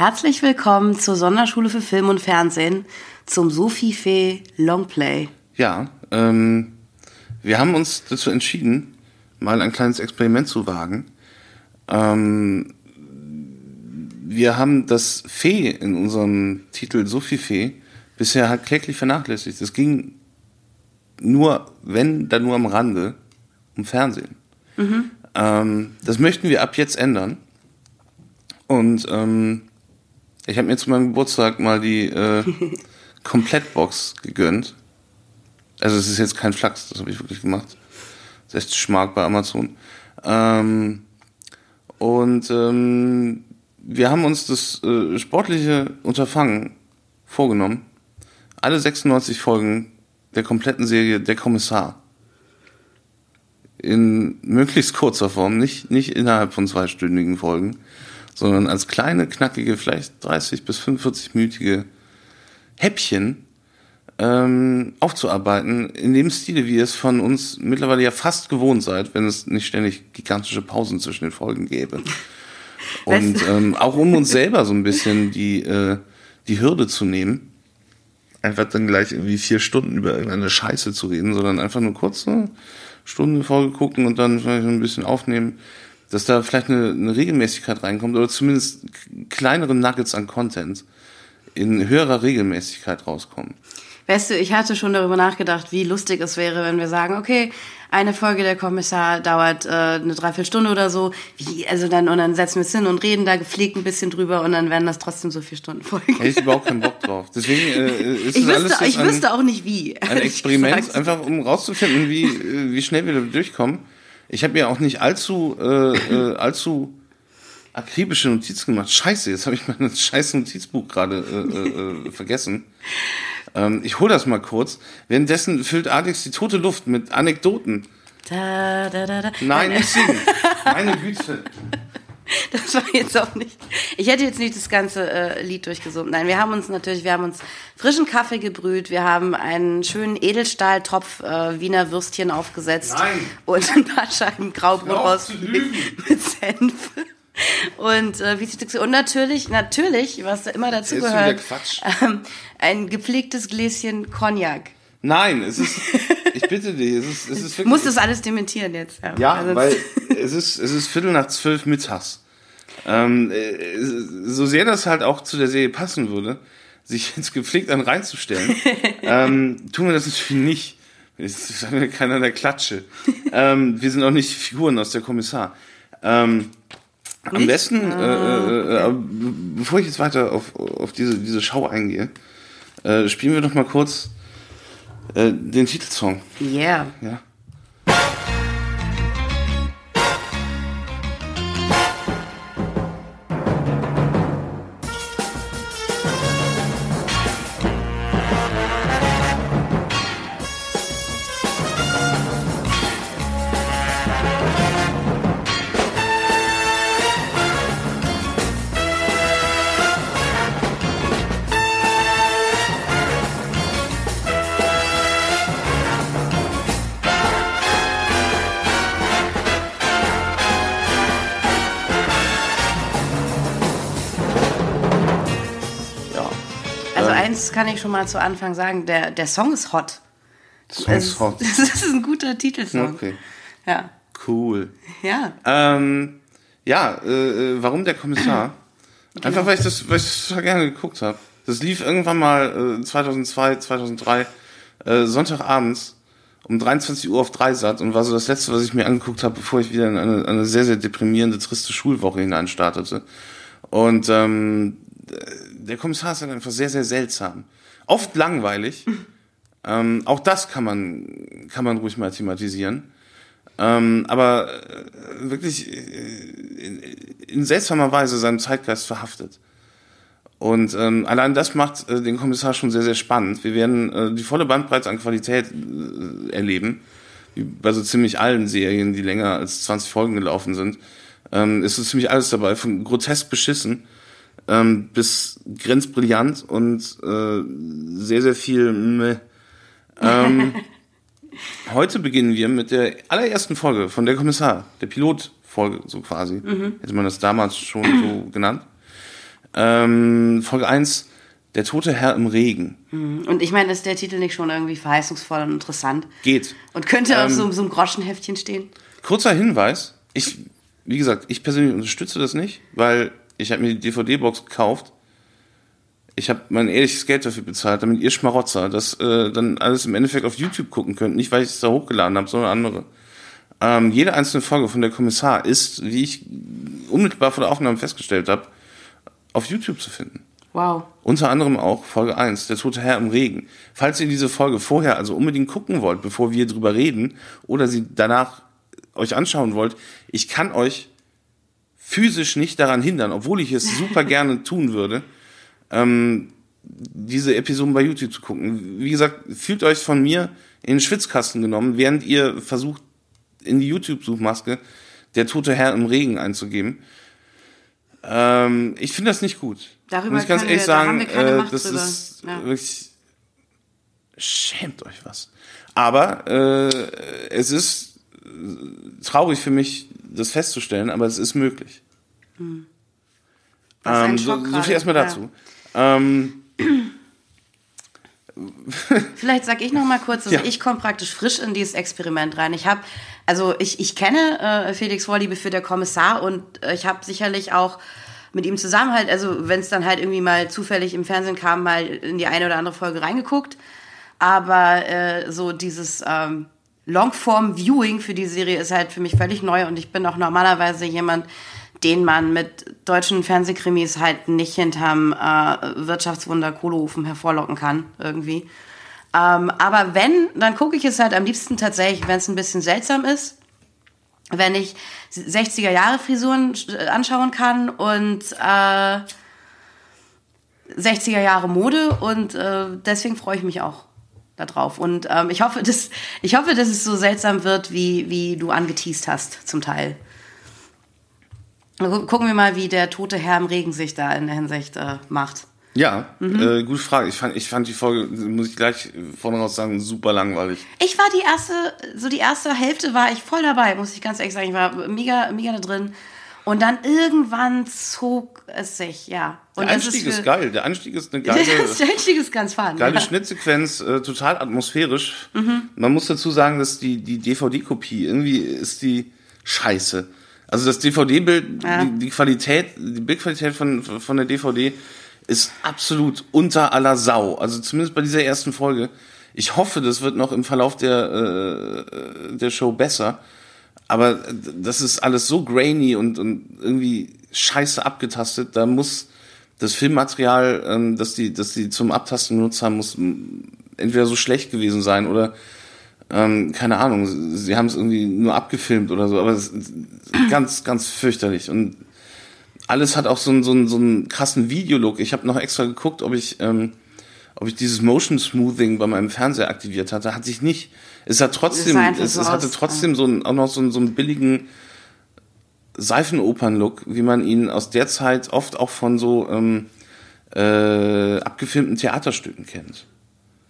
Herzlich willkommen zur Sonderschule für Film und Fernsehen zum Sophie Fee Longplay. Ja, ähm, wir haben uns dazu entschieden, mal ein kleines Experiment zu wagen. Ähm, wir haben das Fee in unserem Titel Sophie Fee bisher halt kläglich vernachlässigt. Es ging nur, wenn, dann nur am Rande um Fernsehen. Mhm. Ähm, das möchten wir ab jetzt ändern. Und ähm, ich habe mir zu meinem Geburtstag mal die äh, Komplettbox gegönnt. Also es ist jetzt kein Flachs, das habe ich wirklich gemacht. 60 Schmark bei Amazon. Ähm, und ähm, wir haben uns das äh, sportliche Unterfangen vorgenommen, alle 96 Folgen der kompletten Serie Der Kommissar in möglichst kurzer Form, nicht, nicht innerhalb von zweistündigen Folgen, sondern als kleine, knackige, vielleicht 30 bis 45-minütige Häppchen ähm, aufzuarbeiten, in dem Stile, wie ihr es von uns mittlerweile ja fast gewohnt seid, wenn es nicht ständig gigantische Pausen zwischen den Folgen gäbe. Und ähm, auch um uns selber so ein bisschen die, äh, die Hürde zu nehmen, einfach dann gleich irgendwie vier Stunden über irgendeine Scheiße zu reden, sondern einfach nur kurz so Stunde Folge gucken und dann vielleicht ein bisschen aufnehmen, dass da vielleicht eine, eine Regelmäßigkeit reinkommt oder zumindest kleinere Nuggets an Content in höherer Regelmäßigkeit rauskommen. Weißt du, ich hatte schon darüber nachgedacht, wie lustig es wäre, wenn wir sagen, okay, eine Folge der Kommissar dauert äh, eine Dreiviertelstunde oder so. Wie, also dann, und dann setzen wir es hin und reden da gepflegt ein bisschen drüber und dann werden das trotzdem so vier Stunden Folgen. Hätte ich überhaupt keinen Bock drauf. Deswegen äh, ist ich das wüsste, alles ich ein, wüsste auch nicht wie. ein Experiment, einfach um rauszufinden, wie, äh, wie schnell wir da durchkommen. Ich habe mir auch nicht allzu, äh, äh, allzu akribische Notizen gemacht. Scheiße, jetzt habe ich mein scheiß Notizbuch gerade äh, äh, vergessen. Ähm, ich hole das mal kurz. Währenddessen füllt Alex die tote Luft mit Anekdoten. Da, da, da. Nein, nicht singen. Meine Güte. Das war jetzt auch nicht. Ich hätte jetzt nicht das ganze äh, Lied durchgesungen. Nein, wir haben uns natürlich, wir haben uns frischen Kaffee gebrüht, wir haben einen schönen Edelstahltopf äh, Wiener Würstchen aufgesetzt Nein. und ein paar Scheiben Graubrot raus mit, Senf. Und äh, wie sie und natürlich, natürlich, was da immer dazu gehört, ähm, ein gepflegtes Gläschen Cognac. Nein, es ist, ich bitte dich, es ist, es ist Ich wirklich. muss das alles dementieren jetzt. Ja, Ja, Also- weil es ist, es ist Viertel nach zwölf mittags. Ähm, äh, so sehr das halt auch zu der Serie passen würde, sich jetzt gepflegt an reinzustellen, ähm, tun wir das natürlich nicht. Es ist keiner der Klatsche. ähm, wir sind auch nicht Figuren aus der Kommissar. Ähm, am besten, äh, äh, äh, aber be- bevor ich jetzt weiter auf, auf diese, diese Schau eingehe, äh, spielen wir doch mal kurz äh, den Titelsong. Yeah. Ja. Schon mal zu Anfang sagen, der, der Song ist hot. Song ist hot. Das ist ein guter Titelsong. Okay. Ja. Cool. Ja. Ähm, ja, äh, äh, warum der Kommissar? Einfach weil ich das, weil ich das total gerne geguckt habe. Das lief irgendwann mal äh, 2002, 2003 äh, Sonntagabends um 23 Uhr auf Dreisat und war so das letzte, was ich mir angeguckt habe, bevor ich wieder in eine, eine sehr sehr deprimierende, triste Schulwoche hineinstartete. Und ähm, der Kommissar ist halt einfach sehr sehr seltsam, oft langweilig. ähm, auch das kann man kann man ruhig mal thematisieren. Ähm, aber äh, wirklich äh, in, in seltsamer Weise seinem Zeitgeist verhaftet. Und ähm, allein das macht äh, den Kommissar schon sehr, sehr spannend. Wir werden äh, die volle Bandbreite an Qualität äh, erleben, wie bei so ziemlich allen Serien, die länger als 20 Folgen gelaufen sind. Ähm, ist so ziemlich alles dabei, von grotesk beschissen ähm, bis grenzbrillant und äh, sehr, sehr viel meh. Ähm, heute beginnen wir mit der allerersten Folge von der Kommissar, der Pilotfolge so quasi. Hätte man das damals schon so genannt. Ähm, Folge 1, Der tote Herr im Regen. Und ich meine, ist der Titel nicht schon irgendwie verheißungsvoll und interessant? Geht. Und könnte auf Ähm, so, so einem Groschenheftchen stehen? Kurzer Hinweis. Ich, wie gesagt, ich persönlich unterstütze das nicht, weil ich habe mir die DVD-Box gekauft. Ich habe mein ehrliches Geld dafür bezahlt, damit ihr Schmarotzer das äh, dann alles im Endeffekt auf YouTube gucken könnt. Nicht, weil ich es da hochgeladen habe, sondern andere. Ähm, jede einzelne Folge von der Kommissar ist, wie ich unmittelbar vor der Aufnahme festgestellt habe, auf YouTube zu finden. Wow. Unter anderem auch Folge 1, der tote Herr im Regen. Falls ihr diese Folge vorher also unbedingt gucken wollt, bevor wir drüber reden, oder sie danach euch anschauen wollt, ich kann euch physisch nicht daran hindern, obwohl ich es super gerne tun würde, ähm, diese Episoden bei YouTube zu gucken. Wie gesagt, fühlt euch von mir in den Schwitzkasten genommen, während ihr versucht, in die YouTube-Suchmaske der tote Herr im Regen einzugeben. Ähm, ich finde das nicht gut. Darüber Muss ich ganz ehrlich wir- sagen, äh, das drüber. ist Ja. wirklich schämt euch was. Aber äh, es ist traurig für mich, das festzustellen, aber es ist möglich. Ein Ähm, so, Schock so gerade. viel erstmal Ja. dazu. Ähm, Vielleicht sag ich noch mal kurz, also Ja. ich komme praktisch frisch in dieses Experiment rein. Ich habe, also ich, ich kenne äh, Felix Vorliebe für der Kommissar und äh, ich habe sicherlich auch mit ihm zusammen halt, also wenn es dann halt irgendwie mal zufällig im Fernsehen kam, mal in die eine oder andere Folge reingeguckt. Aber äh, so dieses ähm, Longform-Viewing für die Serie ist halt für mich völlig neu und ich bin auch normalerweise jemand, den man mit deutschen Fernsehkrimis halt nicht hinterm äh, Wirtschaftswunder Kohleofen hervorlocken kann, irgendwie. Ähm, aber wenn, dann gucke ich es halt am liebsten tatsächlich, wenn es ein bisschen seltsam ist, wenn ich 60er Jahre Frisuren äh, anschauen kann und äh, 60er Jahre Mode und äh, deswegen freue ich mich auch darauf. Und ähm, ich hoffe, dass ich hoffe, dass es so seltsam wird, wie, wie du angeteased hast, zum Teil. Gu- Gucken wir mal, wie der tote Herr im Regen sich da in der Hinsicht äh, macht. ja, Mhm. äh, gute Frage. Ich fand, ich fand die Folge, muss ich gleich vorne raus sagen, super langweilig. Ich war die erste, so die erste Hälfte war ich voll dabei, muss ich ganz ehrlich sagen. Ich war mega, mega da drin. Und dann irgendwann zog es sich, ja. Und Der das Einstieg für- ist, geil. Der Einstieg ist eine geile, Der Einstieg ist ganz fun. geile ja. Schnittsequenz, äh, total atmosphärisch. Mhm. Man muss dazu sagen, dass die, die DVD-Kopie, irgendwie ist die scheiße. Also das DVD-Bild, Ja. die, die Qualität, die Bildqualität von, von der DVD ist absolut unter aller Sau. Also zumindest bei dieser ersten Folge. Ich hoffe, das wird noch im Verlauf der, äh, der Show besser. Aber das ist alles so grainy und, und irgendwie scheiße abgetastet. Da muss das Filmmaterial, ähm, das die, das die zum Abtasten genutzt haben, muss entweder so schlecht gewesen sein oder ähm, keine Ahnung, sie, haben es irgendwie nur abgefilmt oder so, aber es ist ganz, ganz fürchterlich. Und alles hat auch so einen, so einen, so einen krassen Videolook. Ich habe noch extra geguckt, ob ich, ähm, ob ich dieses Motion Smoothing bei meinem Fernseher aktiviert hatte. Hatte ich nicht. Es hat trotzdem, es, so es hatte aus, trotzdem so einen, auch noch so einen, so einen billigen Seifenopern-Look, wie man ihn aus der Zeit oft auch von so ähm, äh, abgefilmten Theaterstücken kennt.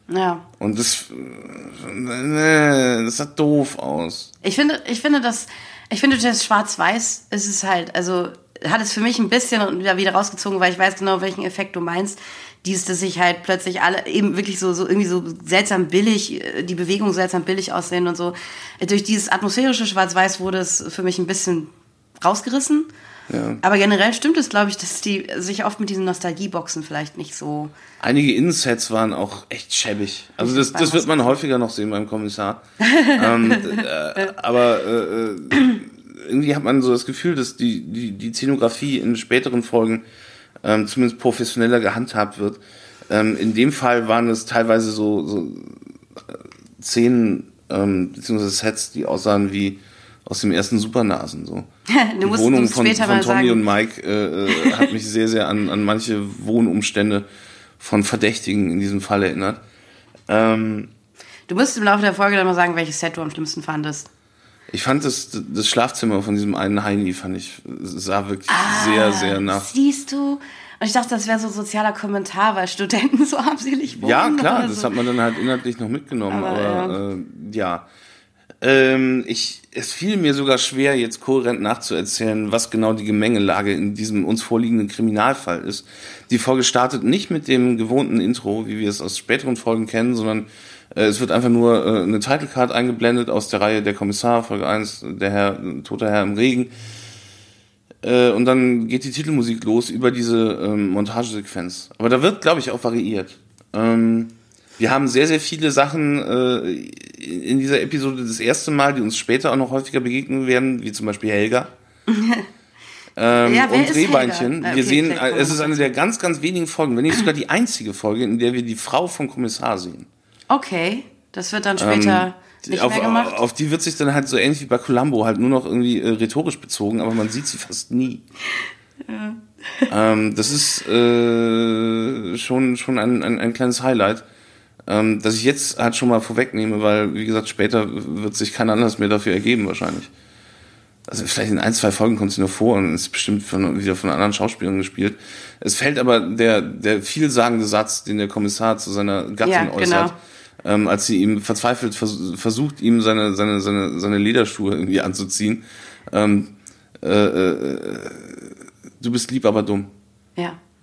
Ja. Und das, äh, nee, das sah doof aus. Ich finde, ich finde das, ich finde das Schwarz-Weiß ist es halt, also hat es für mich ein bisschen wieder rausgezogen, weil ich weiß genau, welchen Effekt du meinst. Dies, dass sich halt plötzlich alle eben wirklich so, so irgendwie so seltsam billig, äh, die Bewegungen seltsam billig aussehen und so. Durch dieses atmosphärische Schwarz-Weiß wurde es für mich ein bisschen rausgerissen. Ja. Aber generell stimmt es, glaube ich, dass die sich oft mit diesen Nostalgieboxen vielleicht nicht so. Einige Insets waren auch echt schäbig. Also das, das wird man häufiger noch sehen beim Kommissar. ähm, äh, aber äh, äh, irgendwie hat man so das Gefühl, dass die, die, die Szenografie in späteren Folgen ähm, zumindest professioneller gehandhabt wird. Ähm, in dem Fall waren es teilweise so, so äh, Szenen ähm, beziehungsweise Sets, die aussahen wie aus dem ersten Supernasen so. Du Die musst, Wohnung von, von Tommy und Mike äh, äh, hat mich sehr, sehr an, an manche Wohnumstände von Verdächtigen in diesem Fall erinnert. Ähm, Du musst im Laufe der Folge dann mal sagen, welches Set du am schlimmsten fandest. Ich fand das, das Schlafzimmer von diesem einen Heini, fand ich, sah wirklich sehr, sehr nach. Siehst du? Und ich dachte, das wäre so ein sozialer Kommentar, weil Studenten so armselig wohnen. Ja, klar, das so. hat man dann halt inhaltlich noch mitgenommen, Aber, aber, äh, ja. Ähm, ich, es fiel mir sogar schwer, jetzt kohärent nachzuerzählen, was genau die Gemengelage in diesem uns vorliegenden Kriminalfall ist. Die Folge startet nicht mit dem gewohnten Intro, wie wir es aus späteren Folgen kennen, sondern es wird einfach nur äh, eine Titlecard eingeblendet aus der Reihe Der Kommissar, Folge 1, der Herr, toter Herr im Regen. Äh, und dann geht die Titelmusik los über diese ähm, Montagesequenz. Aber da wird, glaube ich, auch variiert. Ähm, wir haben sehr, sehr viele Sachen äh, in dieser Episode das erste Mal, die uns später auch noch häufiger begegnen werden, wie zum Beispiel Helga. ähm, Ja, und ist Rehbeinchen. Helga? Äh, Wir okay, sehen, äh, es ist eine der ganz, ganz wenigen Folgen, wenn nicht sogar die einzige Folge, in der wir die Frau vom Kommissar sehen. Okay, das wird dann später nicht Ähm, auf, mehr gemacht. auf die wird sich dann halt so ähnlich wie bei Columbo halt nur noch irgendwie äh, rhetorisch bezogen, aber man sieht sie fast nie. Ähm, das ist äh, schon, schon ein, ein, ein kleines Highlight, ähm, das ich jetzt halt schon mal vorwegnehme, weil, wie gesagt, später wird sich kein Anlass mehr dafür ergeben wahrscheinlich. Also vielleicht in ein, zwei Folgen kommt sie nur vor und ist bestimmt von, wieder von anderen Schauspielern gespielt. Es fällt aber der, der vielsagende Satz, den der Kommissar zu seiner Gattin Ja, genau. Ähm, als sie ihm verzweifelt vers versucht, ihm seine, seine, seine, seine Lederschuhe irgendwie anzuziehen. Ähm, äh, äh, du bist lieb, aber dumm. Ja.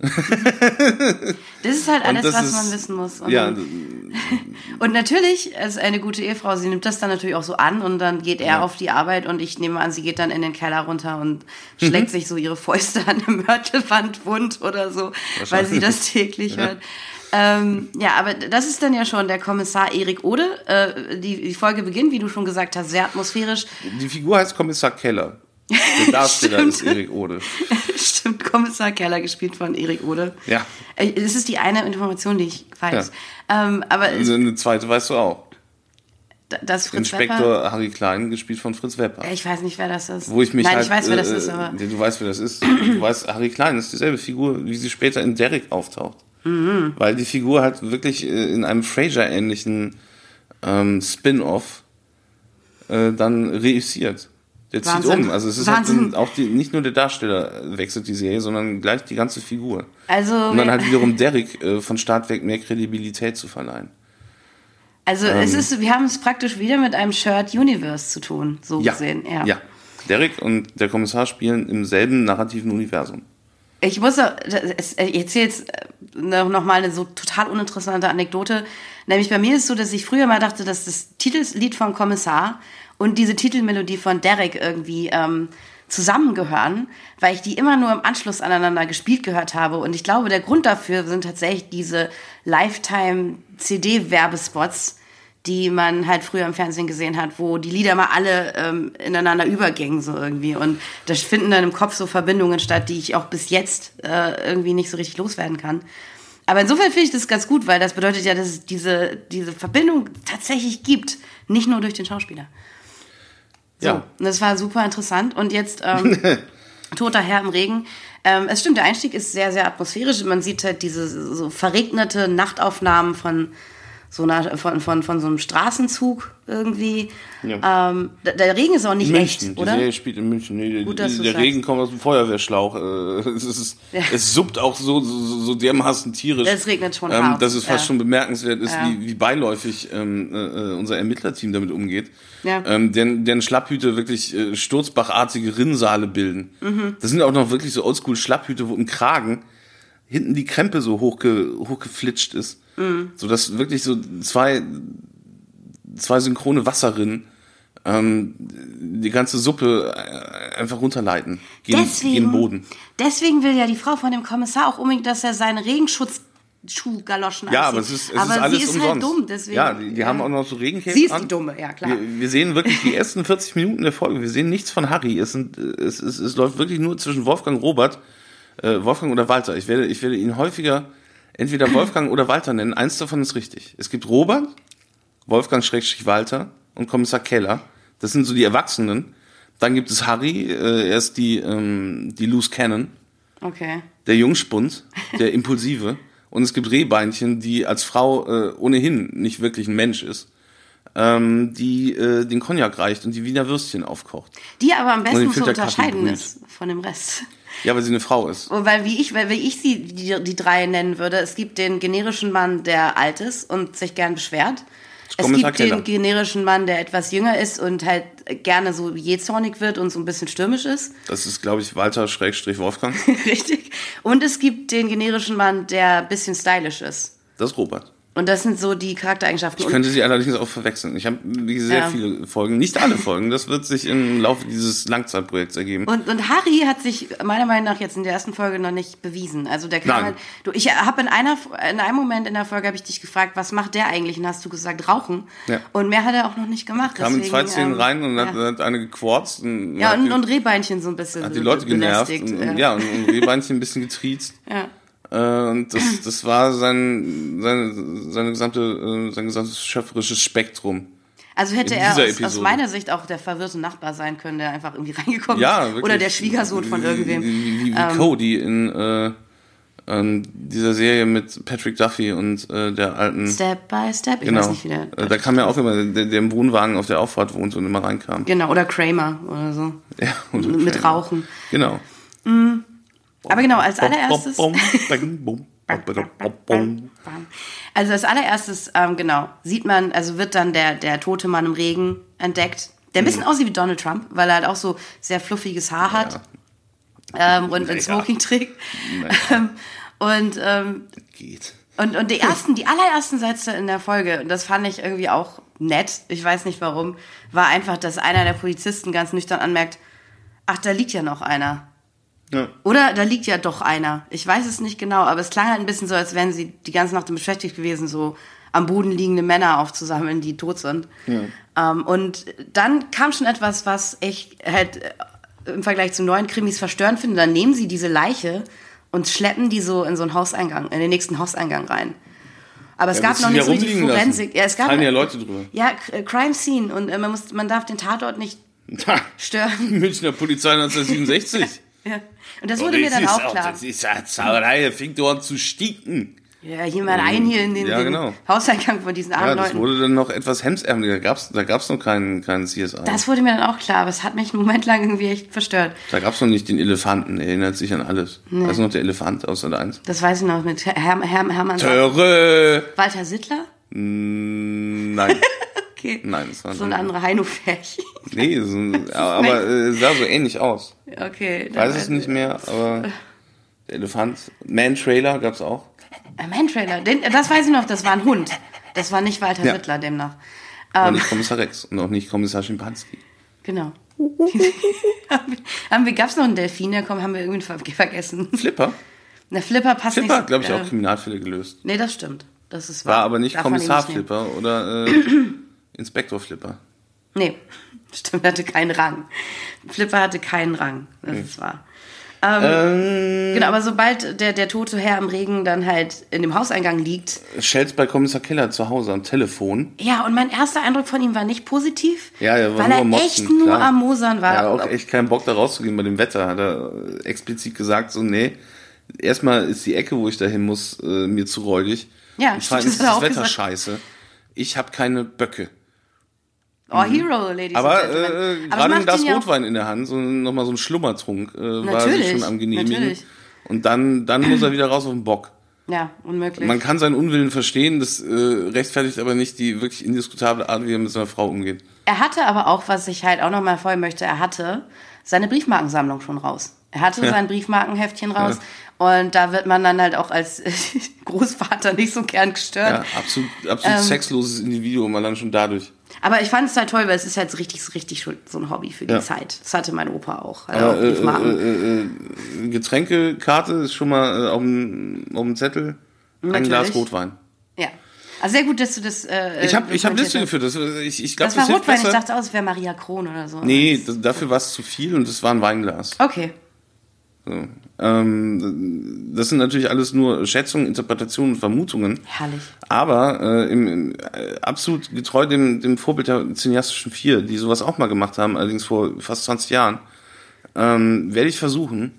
das ist halt alles, was ist- man wissen muss. Und, Ja, und natürlich, als eine gute Ehefrau, sie nimmt das dann natürlich auch so an und dann geht er auf die Arbeit und ich nehme an, sie geht dann in den Keller runter und Mhm. schlägt sich so ihre Fäuste an der Mörtelwand wund oder so, weil sie das täglich hört. Ähm, ja, aber das ist dann ja schon der Kommissar Erik Ode. Äh, die, die Folge beginnt, wie du schon gesagt hast, sehr atmosphärisch. die Figur heißt Kommissar Keller. Der Darsteller ist Erik Ode. Stimmt, Kommissar Keller gespielt von Erik Ode. Ja. Äh, Das ist die eine Information, die ich weiß. Ähm, aber Also eine zweite weißt du auch. das Fritz Wepper, Inspektor Harry Klein, gespielt von Fritz Wepper. ich weiß nicht, wer das ist. Wo ich mich Nein, halt, ich weiß, wer das ist, aber äh, Du weißt, wer das ist. Du weißt, Harry Klein ist dieselbe Figur, wie sie später in Derek auftaucht. Mhm. Weil die Figur halt wirklich äh, in einem Frasier-ähnlichen ähm, Spin-off äh, dann reüssiert. Der zieht Wahnsinn. um. Also es ist halt auch die, nicht nur der Darsteller wechselt die Serie, sondern gleich die ganze Figur. also, Um dann halt wiederum Derek äh, von Start weg mehr Kredibilität zu verleihen. also es ist, wir haben es praktisch wieder mit einem Shirt Universe zu tun, so Ja. gesehen. Ja. ja. Derek und der Kommissar spielen im selben narrativen Universum. Ich muss, auch- es- ich erzähle jetzt äh, noch noch mal eine so total uninteressante Anekdote. Nämlich bei mir ist es so, dass ich früher mal dachte, dass das Titellied von Kommissar und diese Titelmelodie von Derek irgendwie ähm, zusammengehören, weil ich die immer nur im Anschluss aneinander gespielt gehört habe. Und ich glaube, der Grund dafür sind tatsächlich diese Lifetime-CD-Werbespots, die man halt früher im Fernsehen gesehen hat, wo die Lieder mal alle ähm, ineinander übergingen so irgendwie. Und da finden dann im Kopf so Verbindungen statt, die ich auch bis jetzt äh, irgendwie nicht so richtig loswerden kann. Aber insofern finde ich das ganz gut, weil das bedeutet ja, dass es diese, diese Verbindung tatsächlich gibt. Nicht nur durch den Schauspieler. So, Ja. und das war super interessant. Und jetzt ähm, Toter Herr im Regen. Ähm, es stimmt, der Einstieg ist sehr, sehr atmosphärisch. Man sieht halt diese so verregnete Nachtaufnahmen von so einer, von, von, von so einem Straßenzug irgendwie. Ja. Ähm, der, Regen ist auch nicht München, echt, die oder? Serie spielt in München. Nee, Gut, der der. Regen kommt aus dem Feuerwehrschlauch. Äh, Es, ist, Ja. es suppt auch so, so, so dermaßen tierisch. Es regnet schon ähm, Dass es fast ja. schon bemerkenswert ist, wie, wie beiläufig ähm, äh, unser Ermittlerteam damit umgeht. Ja. Ähm, deren, deren Schlapphüte wirklich äh, sturzbachartige Rinnsale bilden. Mhm. Das sind auch noch wirklich so oldschool-Schlapphüte, wo im Kragen hinten die Krempe so hochge, hochgeflitscht ist. Mhm. So dass wirklich so zwei, zwei synchrone Wasserrinnen ähm, die ganze Suppe äh, einfach runterleiten. Gegen, deswegen, gegen Boden. deswegen will ja die Frau von dem Kommissar auch unbedingt, dass er seine Regenschutzschuhgaloschen Ja, anzieht. aber es ist, es aber ist alles sie ist umsonst. halt dumm, deswegen. ja, die, die haben auch noch so Regencape Sie ist an. die Dumme, ja klar. Wir, wir sehen wirklich die ersten 40 Minuten der Folge. Wir sehen nichts von Harry. Es, sind, es, es, es läuft wirklich nur zwischen Wolfgang, Robert, äh, Wolfgang oder Walter. Ich werde, ich werde ihn häufiger entweder Wolfgang oder Walter nennen. Eins davon ist richtig. Es gibt Robert, Wolfgang Schrägstrich Walter und Kommissar Keller. Das sind so die Erwachsenen. Dann gibt es Harry, äh, er ist die, ähm, die Loose Cannon, Okay. der Jungspund, der Impulsive. Und es gibt Rehbeinchen, die als Frau äh, ohnehin nicht wirklich ein Mensch ist, ähm, die äh, den Cognac reicht und die Wiener Würstchen aufkocht. Die aber am besten zu unterscheiden ist von dem Rest. Ja, weil sie eine Frau ist. Weil wie ich, weil wie ich sie, die, die drei nennen würde, es gibt den generischen Mann, der alt ist und sich gern beschwert. Es gibt den Keller. generischen Mann, der etwas jünger ist und halt gerne so jähzornig wird und so ein bisschen stürmisch ist. Das ist, glaube ich, Walter Schrägstrich Wolfgang. Richtig. Und es gibt den generischen Mann, der ein bisschen stylisch ist. Das ist Robert. Und das sind so die Charaktereigenschaften. Ich könnte sie allerdings auch verwechseln. Ich habe sehr Ja. viele Folgen, nicht alle Folgen. Das wird sich im Laufe dieses Langzeitprojekts ergeben. Und, und Harry hat sich meiner Meinung nach jetzt in der ersten Folge noch nicht bewiesen. Also der kam Nein. halt, du, ich habe in einer in einem Moment in der Folge habe ich dich gefragt, was macht der eigentlich? Und hast du gesagt, rauchen. Ja. Und mehr hat er auch noch nicht gemacht. kam in deswegen, zwei Szenen ähm, rein und hat, ja. hat eine gequarzt. Und ja, hat und, die, und Rehbeinchen so ein bisschen hat die Leute genervt. Und, ja, und, und Rehbeinchen ein bisschen getriezt. ja. Äh, und das, das war sein, seine, seine gesamte, äh, sein gesamtes schöpferisches Spektrum. Also hätte er aus, aus meiner Sicht auch der verwirrte Nachbar sein können, der einfach irgendwie reingekommen Ja, ist. wirklich. Oder der Schwiegersohn von irgendwem. Wie, wie, wie Ähm, Cody in äh, ähm, dieser Serie mit Patrick Duffy und äh, der alten. Step by Step. Ich genau. weiß nicht, wie der. Äh, da kam ja auch immer, der, der im Wohnwagen auf der Auffahrt wohnt und immer reinkam. Genau, oder Kramer oder so. Ja, Mit Kramer. Rauchen. Genau. Aber genau, als allererstes. Also als allererstes, ähm, genau, sieht man, also wird dann der, der tote Mann im Regen entdeckt, der ein bisschen Mhm. aussieht wie Donald Trump, weil er halt auch so sehr fluffiges Haar hat ähm, und ein. Smoking trägt. Naja. Ähm, und, ähm, Geht. und, und die ersten, die allerersten Sätze in der Folge, und das fand ich irgendwie auch nett, ich weiß nicht warum, war einfach, dass einer der Polizisten ganz nüchtern anmerkt, ach, da liegt ja noch einer. Ja. Oder da liegt ja doch einer. Ich weiß es nicht genau, aber es klang halt ein bisschen so, als wären sie die ganze Nacht beschäftigt gewesen, so am Boden liegende Männer aufzusammeln, die tot sind. Ähm, und dann kam schon etwas, was ich halt äh, im Vergleich zu neuen Krimis verstörend finde. Dann nehmen sie diese Leiche und schleppen die so in so einen Hauseingang, in den nächsten Hauseingang rein. Aber es Ja, gab noch nicht so richtig lassen? Forensik. Ja, es gab Fallen ja Leute drüber. Ja, äh, Crime Scene und äh, man, muss, man darf den Tatort nicht stören. Münchner Polizei 1967. Ja. Und das wurde mir dann auch klar. Das ist ja Zauberei, da fängt an zu stinken. Ja, jemand ein hier in den, Ja, den genau. Hauseingang von diesen armen Ja, das Leuten. wurde dann noch etwas hemsärmeliger. Da gab's, da gab's noch keinen, keinen CSI. Das wurde mir dann auch klar, aber es hat mich einen Moment lang irgendwie echt verstört. da gab's noch nicht den Elefanten. Er erinnert sich an alles. Da ist noch der Elefant aus der 1. Das weiß ich noch mit Herr, Herr, Hermann. Töre! Walter Sittler? Mm, Nein. Okay. Nein, das war So ein anderer Heino-Ferch. Nee, so, ein- aber äh, sah so ähnlich aus. Okay. Weiß es nicht mehr, aber der Elefant. Man-Trailer gab's auch. Man-Trailer, den- das weiß ich noch, das war ein Hund. Das war nicht Walter Ja. Sittler demnach. Ähm. nicht Kommissar Rex und auch nicht Kommissar Schimpanski. Genau. haben wir, gab's noch einen Delfin, der kommt, haben wir irgendwie ver vergessen. Flipper. Der Flipper passt Flipper nicht. hat, glaube ich, auch äh, Kriminalfälle gelöst. Nee, das stimmt. Das ist War wahr. aber nicht Darf Kommissar nicht. Flipper oder äh, Inspektor Flipper. Nee, stimmt, hatte keinen Rang. Flipper hatte keinen Rang, das ist wahr. Ähm, genau, aber sobald der, der tote Herr im Regen dann halt in dem Hauseingang liegt, Schelz bei Kommissar Keller zu Hause am Telefon. ja, und mein erster Eindruck von ihm war nicht positiv, Ja, er war weil nur er Motzen, echt nur klar. am Mosern war. Er hat auch echt keinen Bock da rauszugehen bei dem Wetter. Hat er explizit gesagt, so, nee, erstmal ist die Ecke, wo ich da hin muss, äh, mir zu räudig. Ja, Und zweitens ist das er Wetter gesagt. scheiße. Ich habe keine Böcke. Oh, Hero, Ladies Aber and Gentlemen. äh, Aber gerade ein Glas ja Rotwein in der Hand, so nochmal so ein Schlummertrunk, äh, war sich schon am genehmigen. natürlich. Und dann, dann muss er wieder raus auf den Bock. Ja, unmöglich. Man kann seinen Unwillen verstehen, das äh, rechtfertigt aber nicht die wirklich indiskutable Art, wie er mit seiner Frau umgeht. Er hatte aber auch, was ich halt auch noch mal vorher möchte, er hatte seine Briefmarkensammlung schon raus. Er hatte sein Briefmarkenheftchen raus und da wird man dann halt auch als Großvater nicht so gern gestört. Ja, absolut, absolut Ähm. sexloses Individuum, allein schon dadurch. Aber ich fand es halt toll, weil es ist halt so richtig, richtig so ein Hobby für die Ja. Zeit. Das hatte mein Opa auch. Hat Aber, auch äh, Briefmarken. äh, äh, Getränkekarte ist schon mal äh, auf, dem, auf dem Zettel. Ein Natürlich. Glas Rotwein. ja. Also sehr gut, dass du das. Äh, Ich habe ich hab Liste geführt. Das, äh, ich ich glaube, Das war hilft Rotwein. Ich dachte auch, es wäre Maria Kron oder so. Nee, das, dafür war es zu viel und es war ein Weinglas. Okay. So. Ähm, das sind natürlich alles nur Schätzungen, Interpretationen und Vermutungen. Herrlich. Aber äh, im, im, äh, absolut getreu dem, dem Vorbild der cineastischen Vier, die sowas auch mal gemacht haben, allerdings vor fast 20 Jahren, ähm, werde ich versuchen,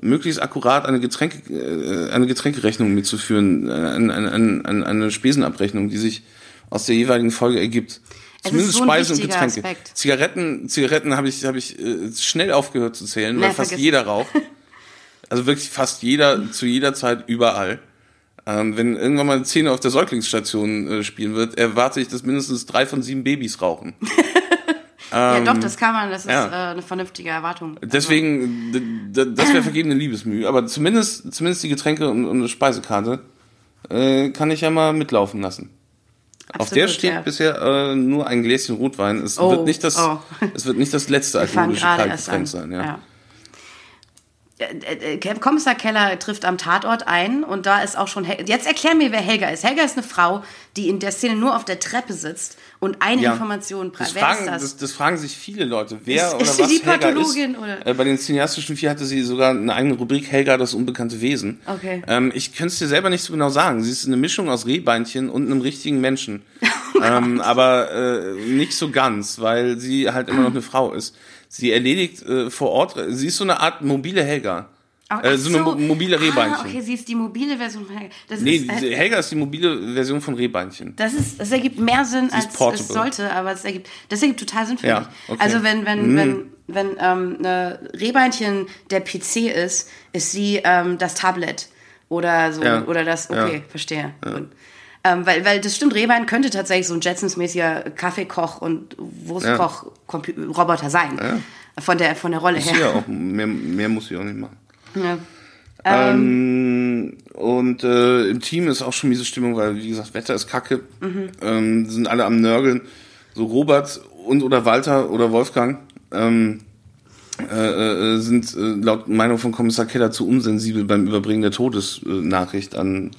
möglichst akkurat eine, Getränke, äh, eine Getränkerechnung mitzuführen, äh, eine, eine, eine, eine Spesenabrechnung, die sich aus der jeweiligen Folge ergibt. Es Zumindest so Speisen und Getränke. Aspekt. Zigaretten, Zigaretten habe ich, habe ich äh, schnell aufgehört zu zählen, weil Nee, fast vergiss- jeder raucht. Also wirklich fast jeder, zu jeder Zeit, überall. Ähm, wenn irgendwann mal eine Szene auf der Säuglingsstation äh, spielen wird, erwarte ich, dass mindestens drei von sieben Babys rauchen. ja, doch, das kann man, das ist ja. äh, eine vernünftige Erwartung. Also, Deswegen, das wäre vergebene Liebesmühe. Aber zumindest, zumindest die Getränke und, und eine Speisekarte äh, kann ich ja mal mitlaufen lassen. Auf der Absolut, steht ja. bisher äh, nur ein Gläschen Rotwein. Es Oh, wird nicht das, oh. es wird nicht das letzte alkoholische. Kaltgetränk sein. Ja. Äh, Kommissar Keller trifft am Tatort ein und da ist auch schon. Hel Jetzt erklär mir, wer Helga ist. Helga ist eine Frau, die in der Szene nur auf der Treppe sitzt und eine Ja. Information Das. Wer fragen, das? das, das fragen sich viele Leute. Wer Ist- oder ist sie was die Helga Pathologin, ist. oder? Äh, bei den cineastischen vier hatte sie sogar eine eigene Rubrik Helga, das unbekannte Wesen. Okay. Ähm, ich könnte es dir selber nicht so genau sagen. Sie ist eine Mischung aus Rehbeinchen und einem richtigen Menschen. ähm, aber äh, nicht so ganz, weil sie halt immer noch eine Frau ist. Sie erledigt äh, vor Ort, sie ist so eine Art mobile Helga. Ach, äh, so eine mo- mobile Rehbeinchen. Ah, okay, sie ist die mobile Version von Helga. Das Nee, ist, äh, Helga ist die mobile Version von Rehbeinchen. das ist, das ergibt mehr Sinn, als es sollte, aber es ergibt, das ergibt total Sinn für Ja, mich. okay. Also wenn, wenn, Mhm. wenn, wenn ähm, eine Rehbeinchen der PC ist, ist sie ähm, das Tablet oder so Ja, oder das. Okay, ja. verstehe. Gut. Ähm, weil, weil das stimmt, Rehbein könnte tatsächlich so ein Jetsons-mäßiger Kaffeekoch und Wurstkoch-Roboter sein. Von der, von der Rolle Ist her. ja auch, mehr, mehr muss sie auch nicht machen. Ja. Ähm, und äh, im Team ist auch schon miese Stimmung, weil, wie gesagt, Wetter ist kacke. Ähm, sind alle am Nörgeln. So Robert und oder Walter oder Wolfgang ähm, äh, äh, sind äh, laut Meinung von Kommissar Keller zu unsensibel beim Überbringen der Todesnachricht an,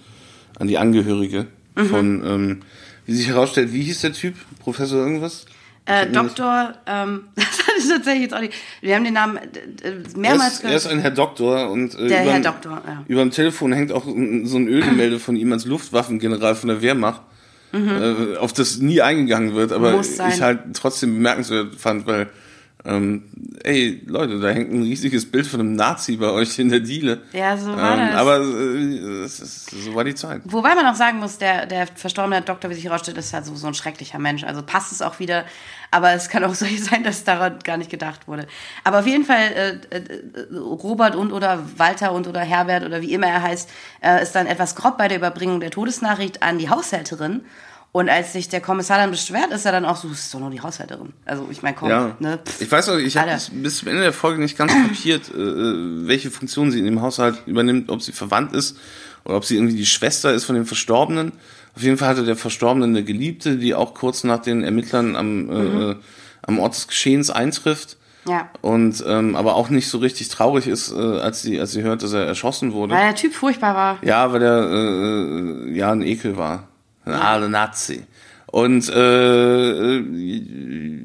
an die Angehörige von, ähm, wie sich herausstellt, wie hieß der Typ? Professor irgendwas? Äh, Doktor, ähm, das hatte ich tatsächlich jetzt auch nicht. Wir haben den Namen äh, äh, mehrmals ist, er ist ein Herr Doktor und äh, Der Herr überm- Doktor, ja. über dem Telefon hängt auch so ein Ölgemälde von ihm als Luftwaffengeneral von der Wehrmacht, äh, auf das nie eingegangen wird, aber Mhm. Ich halt trotzdem bemerkenswert fand, weil ähm, ey Leute, da hängt ein riesiges Bild von einem Nazi bei euch in der Diele. Ja, so war ähm, das. Aber äh, ist, so war die Zeit. Wobei man auch sagen muss, der, der verstorbene Doktor, wie sich herausstellt, ist halt so, so ein schrecklicher Mensch. Also passt es auch wieder. Aber es kann auch so sein, dass daran gar nicht gedacht wurde. Aber auf jeden Fall, äh, äh, Robert und oder Walter und oder Herbert oder wie immer er heißt, äh, ist dann etwas grob bei der Überbringung der Todesnachricht an die Haushälterin. Und als sich der Kommissar dann beschwert, ist er dann auch so, es ist doch nur die Haushälterin. Also ich meine, komm, Ja, ne? Pff. ich weiß auch, ich habe bis, zum Ende der Folge nicht ganz kapiert, äh, äh, welche Funktion sie in dem Haushalt übernimmt, ob sie verwandt ist oder ob sie irgendwie die Schwester ist von dem Verstorbenen. Auf jeden Fall hatte der Verstorbene eine Geliebte, die auch kurz nach den Ermittlern am, äh, äh, am Ort des Geschehens eintrifft. Ja. Und ähm, aber auch nicht so richtig traurig ist, äh, als sie als sie hört, dass er erschossen wurde. Weil der Typ furchtbar war. Ja, weil er äh, ja ein Ekel war. Ein aale Nazi. Und äh, äh,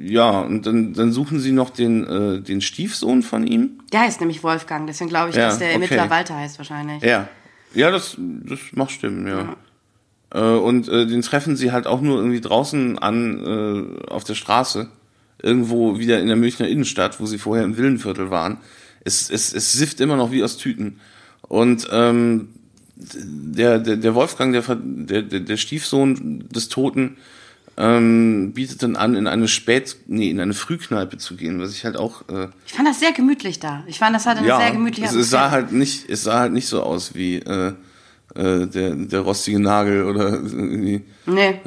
ja, und dann, dann suchen sie noch den, äh, den Stiefsohn von ihm. Der heißt nämlich Wolfgang, deswegen glaube ich, Ja, dass der okay. Ermittler Walter heißt wahrscheinlich. Ja. Ja, das, das macht stimmen, ja. Äh, und äh, den treffen sie halt auch nur irgendwie draußen an äh, auf der Straße. Irgendwo wieder in der Münchner Innenstadt, wo sie vorher im Villenviertel waren. Es, es, es sifft immer noch wie aus Tüten. Und ähm, der, der, der Wolfgang, der, der, der, Stiefsohn des Toten, ähm, bietet dann an, in eine Spät, nee, in eine Frühkneipe zu gehen, was ich halt auch, äh, Ich fand das sehr gemütlich da. Ich fand, das hatte eine sehr gemütliche es, es sah halt nicht, es sah halt nicht so aus wie äh, äh, der, der rostige Nagel oder irgendwie Nee. äh,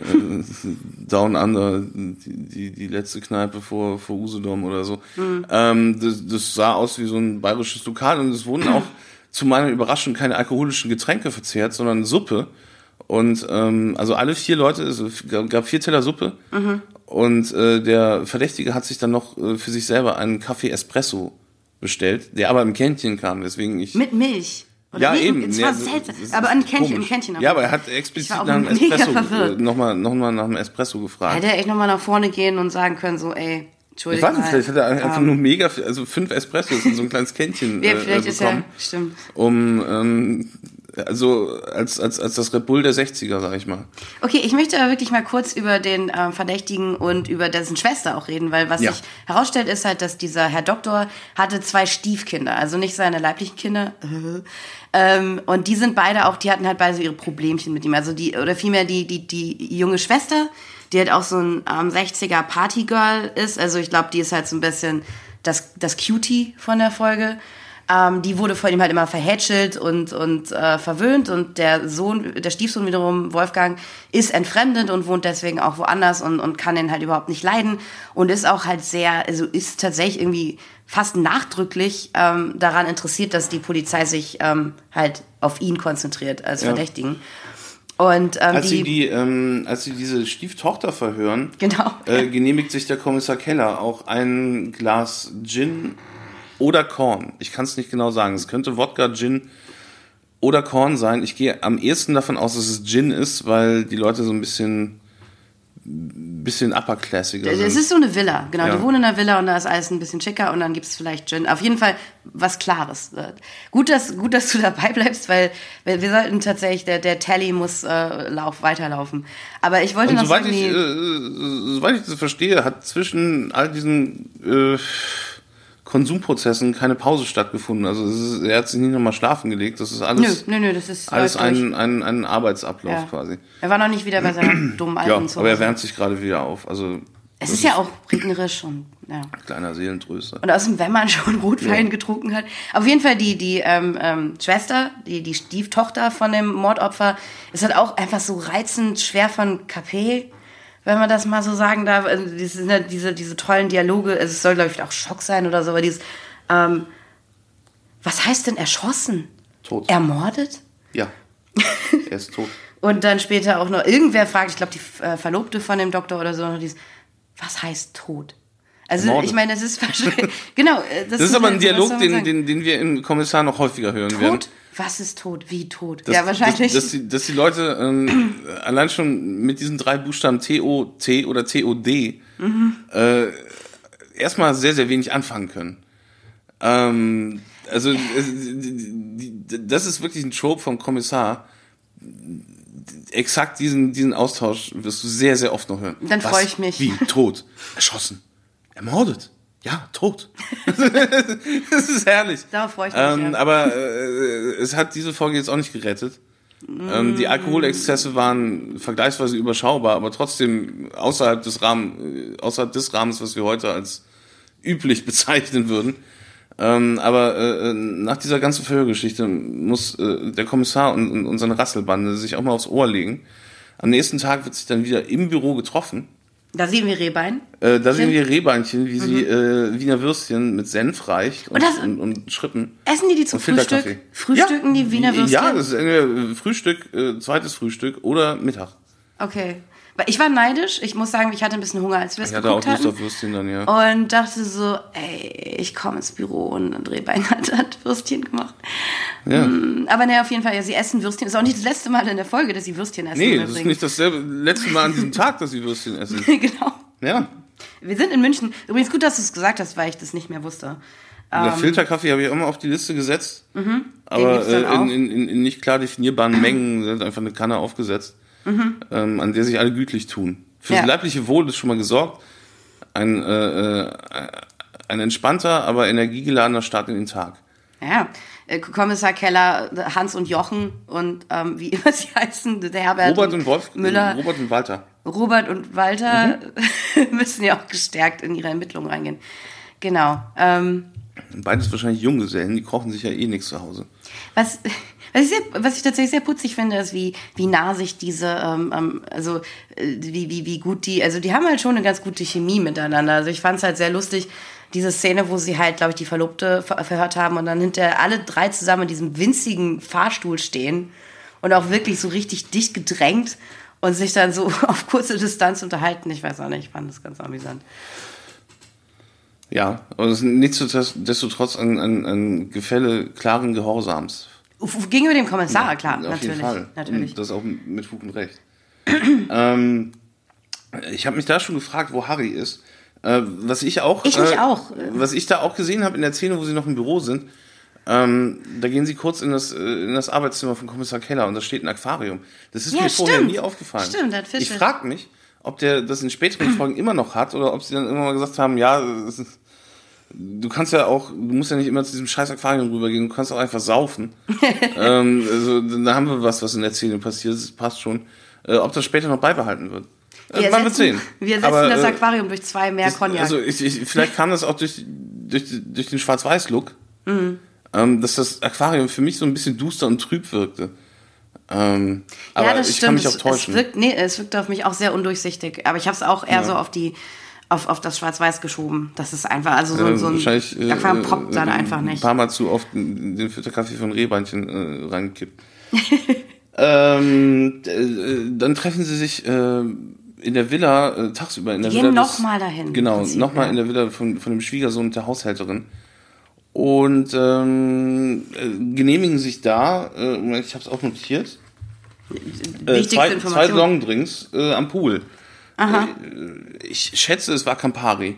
Down Under, die, die, die letzte Kneipe vor, vor Usedom oder so. Mhm. Ähm, das, das sah aus wie so ein bayerisches Lokal und es wurden auch zu meiner Überraschung keine alkoholischen Getränke verzehrt, sondern Suppe. Und ähm, also alle vier Leute, also es gab vier Teller Suppe Mhm. und äh, der Verdächtige hat sich dann noch äh, für sich selber einen Kaffee Espresso bestellt, der aber im Kännchen kam, deswegen ich Mit Milch. Oder ja, nee, eben. Es Ja, war das- seltsam. das ist Aber ein Kännchen, im. Kännchen. Ja, aber er hat explizit nach einem Espresso, äh, nochmal noch mal nach einem Espresso gefragt. Hätte er echt nochmal nach vorne gehen und sagen können, so, ey, Ich Entschuldigung. weiß nicht, vielleicht hat er einfach nur mega, viel, also fünf Espressos in so ein kleines Kännchen Ja, äh, vielleicht äh, ist er, bekommen, stimmt. um, ähm, also als, als, als das Red Bull der 60er, sag ich mal. Okay, ich möchte aber wirklich mal kurz über den ähm, Verdächtigen und über dessen Schwester auch reden, weil was Ja. sich herausstellt, ist halt, dass dieser Herr Doktor hatte zwei Stiefkinder, also nicht seine leiblichen Kinder. ähm, und die sind beide auch, die hatten halt beide so ihre Problemchen mit ihm. Also die, oder vielmehr die, die, die junge Schwester, die halt auch so ein ähm, 60er Partygirl ist. Also ich glaube, die ist halt so ein bisschen das, das Cutie von der Folge. Ähm, die wurde von ihm halt immer verhätschelt und, und äh, verwöhnt und der Sohn, der Stiefsohn wiederum, Wolfgang, ist entfremdet und wohnt deswegen auch woanders und, und kann den halt überhaupt nicht leiden und ist auch halt sehr, also ist tatsächlich irgendwie fast nachdrücklich ähm, daran interessiert, dass die Polizei sich ähm, halt auf ihn konzentriert als Ja. Verdächtigen. Und ähm, Als die, sie, die, ähm, als sie diese Stieftochter verhören, Genau. äh, genehmigt sich der Kommissar Keller auch ein Glas Gin oder Korn. Ich kann es nicht genau sagen. Es könnte Wodka, Gin oder Korn sein. Ich gehe am ehesten davon aus, dass es Gin ist, weil die Leute so ein bisschen, bisschen upperklassiger Es sind. ist so eine Villa, genau. Ja. Die wohnen in einer Villa und da ist alles ein bisschen schicker und dann gibt es vielleicht Gin. Auf jeden Fall was Klares. Äh, Gut, dass, gut, dass du dabei bleibst, weil wir, wir sollten tatsächlich, der, der Tally muss äh, lauf, weiterlaufen. Aber ich wollte Und noch soweit ich, die, äh, soweit ich das verstehe, hat zwischen all diesen äh, Konsumprozessen keine Pause stattgefunden. Also ist, er hat sich nicht nochmal schlafen gelegt. Das ist nö, alles, nö, nö, das ist alles läuft durch. ein, ein, ein Arbeitsablauf Ja. quasi. Er war noch nicht wieder bei seiner dummen alten Ja, Zuhause. aber er wärmt sich gerade wieder auf. Also Es das ist ja auch regnerisch und ja. ein kleiner Seelentröster. Und außerdem, wenn man schon Rotwein Ja. getrunken hat. Auf jeden Fall die, die ähm, ähm, Schwester, die, die Stieftochter von dem Mordopfer, ist halt auch einfach so reizend schwer von KP, wenn man das mal so sagen darf. Also das sind halt diese, diese tollen Dialoge. Also es soll, glaube ich, auch Schock sein oder so, aber dieses, ähm, was heißt denn erschossen? Tot. Ermordet? Ja, er ist tot. Und dann später auch noch, irgendwer fragt, ich glaube, die äh, Verlobte von dem Doktor oder so, noch dieses, was heißt tot? Also, Ermordet. ich meine, das ist wahrscheinlich, genau. äh, Das ist sind aber ein halt was Dialog, den, den, den wir im Kommissar noch häufiger hören werden. Tot? Was ist tot? Wie tot? Dass, ja, wahrscheinlich. Dass, dass, die, dass die Leute ähm, allein schon mit diesen drei Buchstaben T, O, T oder T, O, D Mhm. äh, erstmal sehr, sehr wenig anfangen können. Ähm, also, äh, das ist wirklich ein Trope vom Kommissar. Exakt diesen, diesen Austausch wirst du sehr, sehr oft noch hören. Dann Was? freu ich mich. Wie? Tot. Erschossen. Ermordet. Ja, tot. das ist herrlich. Darauf freue ich mich, Ähm, ja. Aber äh, es hat diese Folge jetzt auch nicht gerettet. Ähm, die Alkoholexzesse waren vergleichsweise überschaubar, aber trotzdem außerhalb des Rahmen, äh, außerhalb des Rahmens, was wir heute als üblich bezeichnen würden. Ähm, aber äh, nach dieser ganzen Verhörgeschichte muss äh, der Kommissar und, und, und seine Rasselbande sich auch mal aufs Ohr legen. Am nächsten Tag wird sich dann wieder im Büro getroffen. Da sehen wir Rehbein. Äh, da sehen wir Rehbeinchen, wie sie äh, Wiener Würstchen mit Senf reicht und, Und das- und, und Schrippen. Essen die die zum. Frühstück? Frühstücken die Wiener Würstchen? Ja, das ist entweder Frühstück, äh, zweites Frühstück oder Mittag. Okay. Ich war neidisch. Ich muss sagen, ich hatte ein bisschen Hunger, als wir es Ich hatte auch geguckt Lust hatten. auf Würstchen dann, ja. Und dachte so, ey, ich komme ins Büro und Drehbein hat, hat Würstchen gemacht. ja. Aber naja, auf jeden Fall, ja, sie essen Würstchen. Ist auch nicht das letzte Mal in der Folge, dass sie Würstchen essen. Nee, das ist nicht dasselbe letzte Mal an diesem Tag, dass sie Würstchen essen. genau. Ja. Wir sind in München. Übrigens gut, dass du es gesagt hast, weil ich das nicht mehr wusste. Der Filterkaffee habe ich mal auf die Liste gesetzt. Aber Ähm. Mhm. dann äh, in, in, in nicht klar definierbaren Mengen sind einfach eine Kanne aufgesetzt, ähm, an der sich alle gütlich tun. Für Mhm. Ja. das leibliche Wohl ist schon mal gesorgt. Ein, äh, äh, ein entspannter, aber energiegeladener Start in den Tag. Ja, äh, Kommissar Keller, Hans und Jochen und ähm, wie immer sie heißen, der Herbert Robert und Wolf, Müller, Robert und Walter. Robert und Walter Mhm. müssen ja auch gestärkt in ihre Ermittlungen reingehen. Genau. Ähm, Beides wahrscheinlich Junggesellen, die kochen sich ja eh nichts zu Hause. was, was, ich sehr, was ich tatsächlich sehr putzig finde, ist, wie, wie nah sich diese, ähm, ähm, also äh, wie, wie, wie gut die, also die haben halt schon eine ganz gute Chemie miteinander. Also ich fand es halt sehr lustig, diese Szene, wo sie halt, glaube ich, die Verlobte ver verhört haben und dann hinterher alle drei zusammen in diesem winzigen Fahrstuhl stehen und auch wirklich so richtig dicht gedrängt und sich dann so auf kurze Distanz unterhalten. Ich weiß auch nicht, ich fand das ganz amüsant. Ja, ist nichtsdestotrotz ein, ein, ein Gefälle klaren Gehorsams. Gegenüber dem Kommissar, klar, Auf natürlich. jeden Fall. natürlich. Und das auch mit Fug und Recht. ähm, ich habe mich da schon gefragt, wo Harry ist. Äh, was ich auch, Ich äh, auch. was ich da auch gesehen habe in der Szene, wo sie noch im Büro sind, ähm, da gehen sie kurz in das, äh, in das Arbeitszimmer von Kommissar Keller und da steht ein Aquarium. Das ist Ja, mir vorher stimmt. nie aufgefallen. Stimmt, hat Fische. Ich frage mich, ob der das in späteren Folgen immer noch hat oder ob sie dann immer mal gesagt haben, ja, es ist, du kannst ja auch, du musst ja nicht immer zu diesem scheiß Aquarium rübergehen, du kannst auch einfach saufen. ähm, also da haben wir was, was in der Szene passiert, das passt schon. Äh, ob das später noch beibehalten wird. Äh, Wir ersetzen, sehen. wir ersetzen Aber, das äh, Aquarium durch zwei mehr Cognac. Also ich, ich, vielleicht kam das auch durch, durch, durch den Schwarz-Weiß-Look. Mhm. ähm, dass das Aquarium für mich so ein bisschen duster und trüb wirkte. Ähm, aber ja, das ich stimmt. kann mich auch täuschen. Es wirkt, nee, es wirkt auf mich auch sehr undurchsichtig. Aber ich habe es auch eher Ja. so auf die auf, auf das Schwarz-Weiß geschoben. Das ist einfach, also so, Äh, so ein wahrscheinlich, äh, Aquarium poppt dann äh, einfach Ein nicht. paar Mal zu oft den Filterkaffee von Rehbeinchen äh, reingekippt. ähm, äh, dann treffen sie sich äh, in der Villa, äh, tagsüber in der Die Villa. gehen des- noch mal dahin, Genau, nochmal ja. in der Villa von, von dem Schwiegersohn und der Haushälterin. Und ähm, äh, genehmigen sich da, ich habe es auch notiert, Wichtigste zwei, zwei. Longdrinks am Pool. Aha. Äh, ich schätze, es war Campari.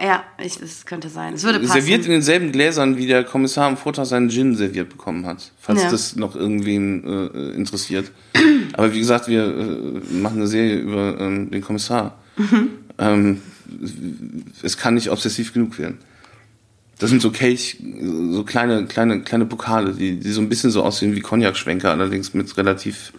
Ja, ich, es könnte sein. Es würde passen. Serviert in denselben Gläsern, wie der Kommissar am Vortag seinen Gin serviert bekommen hat. Falls Ja. das noch irgendwen äh, interessiert. Aber wie gesagt, wir äh, machen eine Serie über ähm, den Kommissar. Mhm. Ähm, es kann nicht obsessiv genug werden. Das sind so Kelch, so kleine, kleine, kleine Pokale, die, die so ein bisschen so aussehen wie Cognac-Schwenker, allerdings mit relativ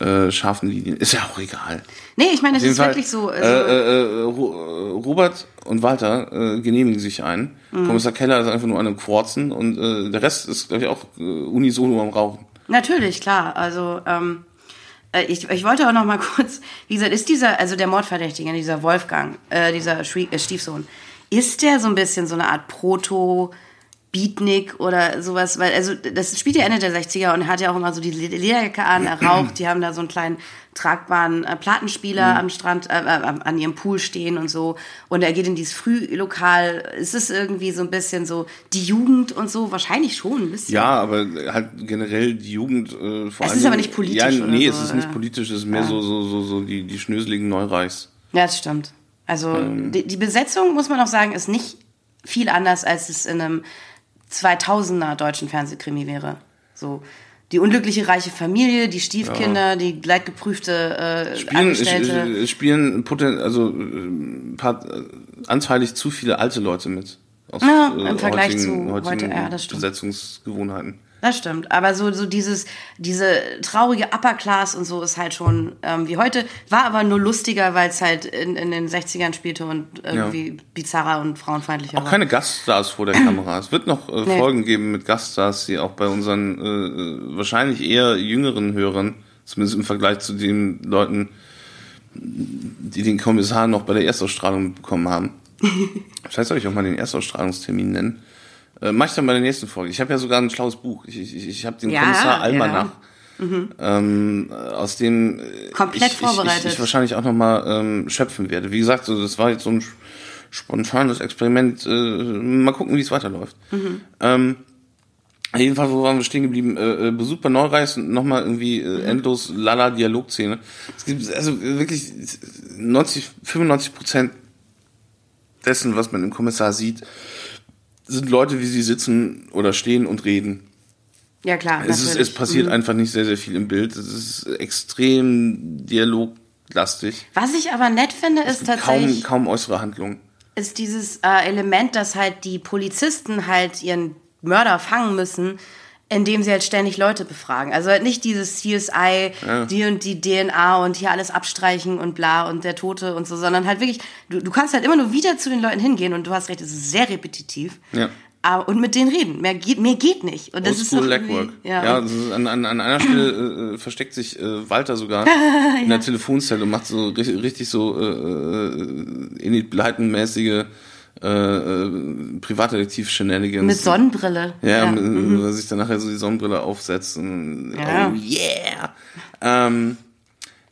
äh, scharfen Linien. Ist ja auch egal. nee, ich meine, es ist Fall, wirklich so. Äh, Also, äh, äh, Ro- äh, Robert und Walter äh, genehmigen sich ein. Mhm. Kommissar Keller ist einfach nur an einem Quarzen und äh, der Rest ist, glaube ich, auch äh, unisono am Rauchen. Natürlich, klar. Also ähm, äh, ich, ich wollte auch noch mal kurz, wie gesagt, ist dieser, also der Mordverdächtige, dieser Wolfgang, äh, dieser äh, Stiefsohn, ist der so ein bisschen so eine Art Proto Beatnik oder sowas, weil also das spielt ja Ende der 60er und er hat ja auch immer so die Le- Lederjacke an, er raucht, die haben da so einen kleinen tragbaren äh, Plattenspieler am Strand, äh, äh, an ihrem Pool stehen und so und er geht in dieses Frühlokal, ist es irgendwie so ein bisschen so die Jugend und so, wahrscheinlich schon ein bisschen. Ja, aber halt generell die Jugend äh, vor Es allem. ist aber nicht politisch Ja, oder nee, so, es ist nicht politisch, es ist mehr so, so, so, so die, die schnöseligen Neureichs. Ja, das stimmt. Also Ähm. die, die Besetzung, muss man auch sagen, ist nicht viel anders, als es in einem 2000er deutschen Fernsehkrimi wäre. So die unglückliche reiche Familie, die Stiefkinder, die leidgeprüfte äh, Spielen, Angestellte. äh, spielen poten also äh, paar, äh, anteilig zu viele alte Leute mit. Aus, Ja, im Vergleich zu heutigen heute, ja. Besetzungsgewohnheiten. Das stimmt. Aber so, so dieses, diese traurige Upper Class und so ist halt schon ähm, wie heute. War aber nur lustiger, weil es halt in, in den 60ern spielte und irgendwie bizarrer und frauenfeindlicher Auch war. keine Gaststars vor der Kamera. Es wird noch äh, Nee. Folgen geben mit Gaststars, die auch bei unseren äh, wahrscheinlich eher jüngeren Hörern, zumindest im Vergleich zu den Leuten, die den Kommissar noch bei der Erstausstrahlung bekommen haben. Vielleicht soll ich auch mal den Erstausstrahlungstermin nennen. Äh, mach ich dann bei der nächsten Folge. Ich habe ja sogar ein schlaues Buch. Ich, ich, ich habe den Ja, Kommissar Almanach. ja. Ähm, äh, aus dem äh, Komplett ich, vorbereitet. Ich, ich, ich wahrscheinlich auch nochmal ähm, schöpfen werde. Wie gesagt, so, das war jetzt so ein spontanes Experiment. Äh, mal gucken, wie es weiterläuft. Ähm, jedenfalls, wo waren wir stehen geblieben? Äh, äh, Besuch bei Neureis und nochmal irgendwie äh, endlos lala Dialogszene. Es gibt also wirklich 90, 95 Prozent dessen, was man im Kommissar sieht, sind Leute, wie sie sitzen oder stehen und reden. ja, klar. Es, ist, es passiert Mhm. einfach nicht sehr, sehr viel im Bild. Es ist extrem dialoglastig. Was ich aber nett finde, ist Kaum, tatsächlich kaum äußere Handlung. ist dieses äh, Element, dass halt die Polizisten halt ihren Mörder fangen müssen, indem sie halt ständig Leute befragen. Also halt nicht dieses CSI, die und die DNA und hier alles abstreichen und bla und der Tote und so, sondern halt wirklich, du, du kannst halt immer nur wieder zu den Leuten hingehen und du hast recht, es ist sehr repetitiv. Ja. Aber, und mit denen reden. Mehr geht, mehr geht nicht. Und das ist irgendwie- Legwork. Ja, Ja, ist an, an, an einer Stelle äh, versteckt sich äh, Walter sogar in der Telefonzelle und macht so richtig, richtig so äh, äh, Enid Blyton-mäßige äh, äh, Privatdetektiv-Shenanigans. mit Sonnenbrille. Ja, ja. mit- er sich dann nachher so die Sonnenbrille aufsetzt. Und, Ja. Oh yeah! Ähm,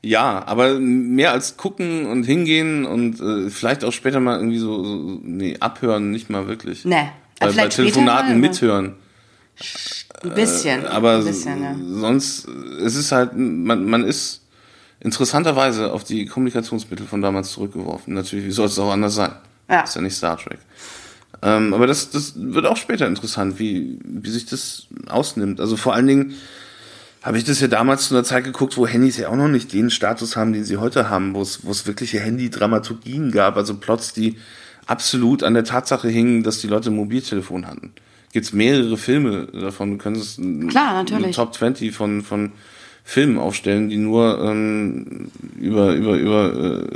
ja, aber mehr als gucken und hingehen und äh, vielleicht auch später mal irgendwie so, so nee, abhören, nicht mal wirklich. Nee. Bei, bei Telefonaten aber- mithören. Ein bisschen. Aber ein bisschen, ja. sonst, es ist halt, man, man ist interessanterweise auf die Kommunikationsmittel von damals zurückgeworfen. Natürlich, wie soll es auch anders sein? Ja. Ist ja nicht Star Trek. Ähm, aber das, das wird auch später interessant, wie, wie sich das ausnimmt. Also vor allen Dingen habe ich das ja damals zu einer Zeit geguckt, wo Handys ja auch noch nicht den Status haben, den sie heute haben, wo es, wo es wirkliche Handy-Dramaturgien gab, also Plots, die absolut an der Tatsache hingen, dass die Leute ein Mobiltelefon hatten. Gibt's mehrere Filme davon, du könntest Klar, eine natürlich. Top 20 von, von Filmen aufstellen, die nur ähm, über, über, über äh,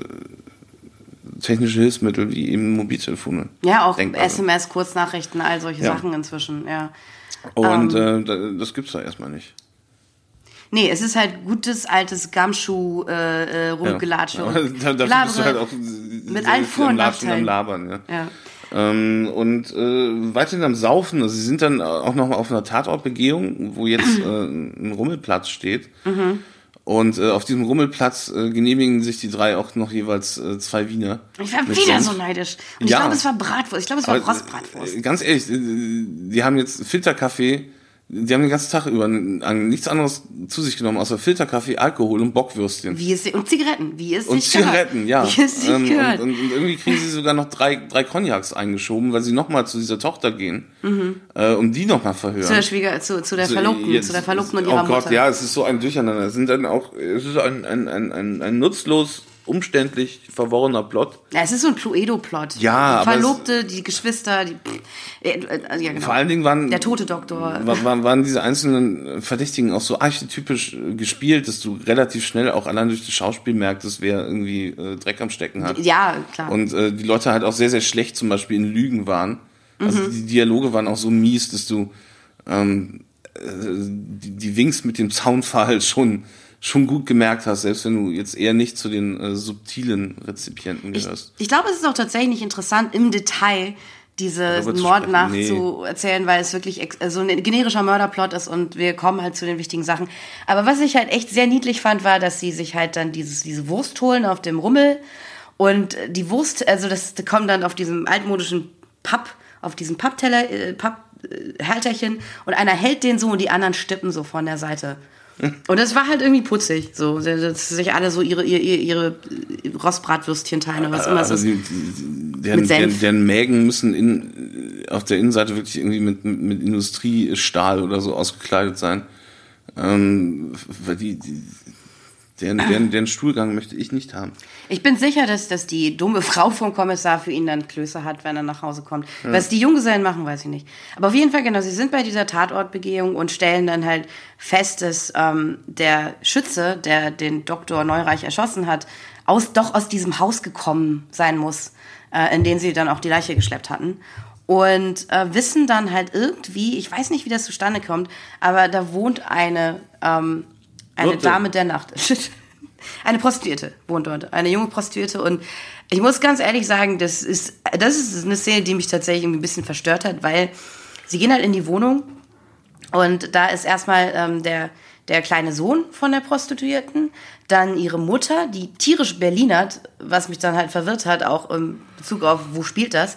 technische Hilfsmittel wie eben Mobiltelefone. Ja, auch denkbar. SMS, Kurznachrichten, all solche Ja. Sachen inzwischen, ja. Und Ähm. äh, da- das gibt's da erstmal nicht. Nee, es ist halt gutes altes Gamschuh äh, äh, rumgelatsche Ja. und da, dafür bist du halt auch mit allen Vor- und Latschen, am. Labern, ja. Ja. Ähm, und äh, weiterhin am Saufen, also sie sind dann auch noch mal auf einer Tatortbegehung, wo jetzt äh, ein Rummelplatz steht. Mhm. Und äh, auf diesem Rummelplatz äh, genehmigen sich die drei auch noch jeweils äh, zwei Wiener. Ich war wieder so neidisch. Und Ja. ich glaube, es war Bratwurst. Ich glaube, es war Rostbratwurst. äh, Ganz ehrlich, äh, die haben jetzt Filterkaffee, die haben den ganzen Tag über nichts anderes zu sich genommen, außer Filterkaffee, Alkohol und Bockwürstchen. Wie es, und Zigaretten, wie es Und Zigaretten, ja. Wie es Ähm, gehört. und, und, irgendwie kriegen sie sogar noch drei, drei Cognacs eingeschoben, weil sie nochmal zu dieser Tochter gehen, äh, um die nochmal verhören. Mhm. zu der Schwieger, zu, zu der So, Verlobten, jetzt- zu der Verlobten und oh ihrer Gott, Mutter. ja, es ist so ein Durcheinander. Es sind dann auch, es ist ein, ein, ein, ein, ein nutzlos, umständlich verworrener Plot. Ja, es ist so ein Cluedo-Plot. Ja, die Verlobte, die Geschwister, die. Äh, äh, ja, genau. Vor allen Dingen waren, Der tote Doktor. wa- wa- waren diese einzelnen Verdächtigen auch so archetypisch äh, gespielt, dass du relativ schnell auch allein durch das Schauspiel merktest, wer irgendwie äh, Dreck am Stecken hat. Ja, klar. Und äh, die Leute halt auch sehr, sehr schlecht zum Beispiel in Lügen waren. Also Mhm. die Dialoge waren auch so mies, dass du ähm, äh, die, die Winks mit dem Soundfall schon, schon gut gemerkt hast, selbst wenn du jetzt eher nicht zu den äh, subtilen Rezipienten ich, gehörst. ich glaube, es ist auch tatsächlich interessant, im Detail diesen Darüber zu Mord sprechen, nee. nachzuerzählen, weil es wirklich ex- so ein generischer Mörderplot ist und wir kommen halt zu den wichtigen Sachen. Aber was ich halt echt sehr niedlich fand, war, dass sie sich halt dann dieses, diese Wurst holen auf dem Rummel und die Wurst, also das kommen dann auf diesem altmodischen Papp, auf diesem Pappteller, äh, Papphalterchen und einer hält den so und die anderen stippen so von der Seite. Und das war halt irgendwie putzig, so, dass sich alle so ihre, ihre, ihre Rostbratwürstchen teilen oder was immer es Also ist. die, die, deren, Mit Senf. deren, deren Mägen müssen in, auf der Innenseite wirklich irgendwie mit, mit, mit Industriestahl oder so ausgekleidet sein. Ähm, weil die, die, deren, deren, deren Stuhlgang möchte ich nicht haben. Ich bin sicher, dass, dass die dumme Frau vom Kommissar für ihn dann Klöße hat, wenn er nach Hause kommt. Was die Junggesellen machen, weiß ich nicht. Aber auf jeden Fall, genau, sie sind bei dieser Tatortbegehung und stellen dann halt fest, dass ähm, der Schütze, der den Doktor Neureich erschossen hat, aus, doch aus diesem Haus gekommen sein muss, äh, in dem sie dann auch die Leiche geschleppt hatten. Und äh, wissen dann halt irgendwie, ich weiß nicht, wie das zustande kommt, aber da wohnt eine, ähm, eine Wirte. Dame der Nacht. Eine Prostituierte wohnt dort, eine junge Prostituierte. Und ich muss ganz ehrlich sagen, das ist, das ist eine Szene, die mich tatsächlich irgendwie ein bisschen verstört hat, weil sie gehen halt in die Wohnung und da ist erstmal ähm, der, der kleine Sohn von der Prostituierten, dann ihre Mutter, die tierisch Berlinert, was mich dann halt verwirrt hat, auch im Bezug auf, wo spielt das.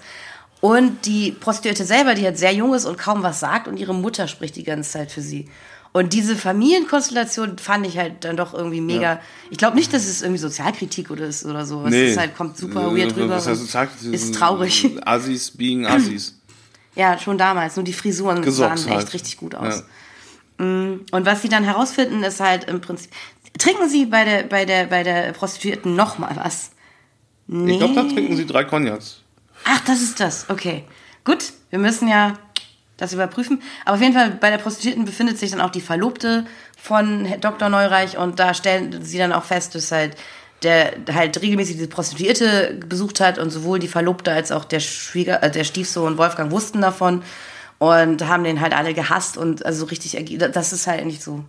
Und die Prostituierte selber, die halt sehr jung ist und kaum was sagt und ihre Mutter spricht die ganze Zeit für sie. Und diese Familienkonstellation fand ich halt dann doch irgendwie mega. Ich glaube nicht, dass es irgendwie Sozialkritik oder ist oder so. Es ist halt, kommt super Äh, weird rüber. Was heißt Sozialkritik? Ist traurig. Assis being Assis. Ja, schon damals. Nur die Frisuren Gesorgt sahen echt halt. richtig gut aus. Ja. Und was sie dann herausfinden, ist halt im Prinzip. Trinken sie bei der, bei der, bei der Prostituierten nochmal was? Nee. Ich glaube, da trinken sie drei Cognacs. Ach, das ist das. Okay. Gut, wir müssen ja das überprüfen. Aber auf jeden Fall, bei der Prostituierten befindet sich dann auch die Verlobte von Dr. Neureich und da stellen sie dann auch fest, dass halt der halt regelmäßig diese Prostituierte besucht hat und sowohl die Verlobte als auch der Schwieger, äh, der Stiefsohn Wolfgang wussten davon und haben den halt alle gehasst und also so richtig, das ist halt nicht so.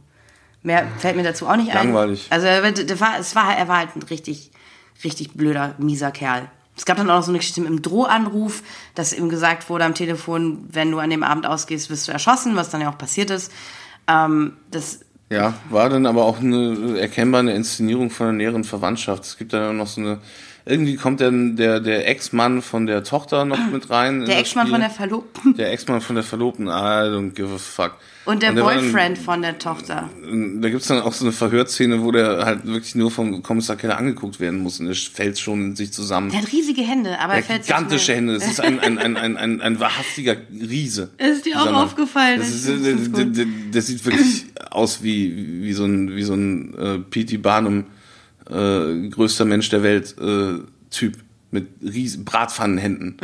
Mehr fällt mir dazu auch nicht ein. Langweilig. Also er, war, es war, er war halt ein richtig, richtig blöder, mieser Kerl. Es gab dann auch noch so eine Geschichte einem Drohanruf, dass ihm gesagt wurde am Telefon, wenn du an dem Abend ausgehst, wirst du erschossen, was dann ja auch passiert ist. Ähm, das, Ja, war dann aber auch eine erkennbar eine Inszenierung von einer näheren Verwandtschaft. Es gibt dann auch noch so eine, irgendwie kommt dann der, der Ex-Mann von der Tochter noch mit rein. in der Ex-Mann von der Verlobten Der Ex-Mann von der Verlobten, I don't give a fuck. Und der dann- Boyfriend von der Tochter. Da gibt's dann auch so eine Verhörszene, wo der halt wirklich nur vom Kommissar Keller angeguckt werden muss und er fällt schon in sich zusammen. Der hat riesige Hände, aber er fällt sich gigantische. Hände. Das ist ein, ein, ein, ein, ein, ein wahrhaftiger Riese. Ist dir auch aufgefallen? Das, Das ist, gut. der, der, der sieht wirklich aus wie, wie so ein, wie so ein äh, P.T. Barnum, äh, größter Mensch der Welt äh, Typ mit riesen Bratpfannenhänden.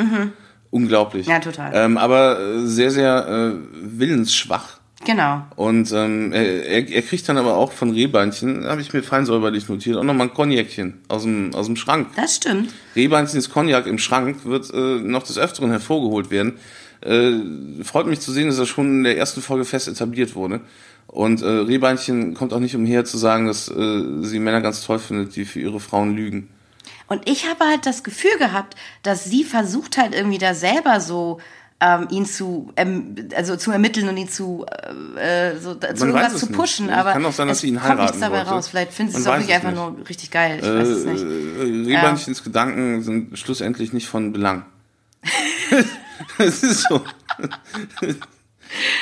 Unglaublich. Mhm. Ja, total. Ähm, aber äh, sehr, sehr äh, willensschwach. Genau. Und ähm, er, er kriegt dann aber auch von Rehbeinchen, habe ich mir fein säuberlich notiert, auch nochmal ein Cognacchen aus dem, aus dem Schrank. Das stimmt. Rehbeinchens Cognac im Schrank wird äh, noch des Öfteren hervorgeholt werden. Äh, freut mich zu sehen, dass das schon in der ersten Folge fest etabliert wurde. Und äh, Rehbeinchen kommt auch nicht umher zu sagen, dass äh, sie Männer ganz toll findet, die für ihre Frauen lügen. Und ich habe halt das Gefühl gehabt, dass sie versucht halt irgendwie da selber so ähm, ihn zu, ähm, also zu ermitteln und ihn zu, äh, so, zu irgendwas zu pushen. nicht. Aber Kann auch sein, dass sie ihn kommt heiraten nichts dabei wollte. raus. Vielleicht findet sie es auch wirklich einfach nur richtig geil. Ich weiß es nicht. Äh, Rehbeinchens Gedanken sind schlussendlich nicht von Belang. Es ist so.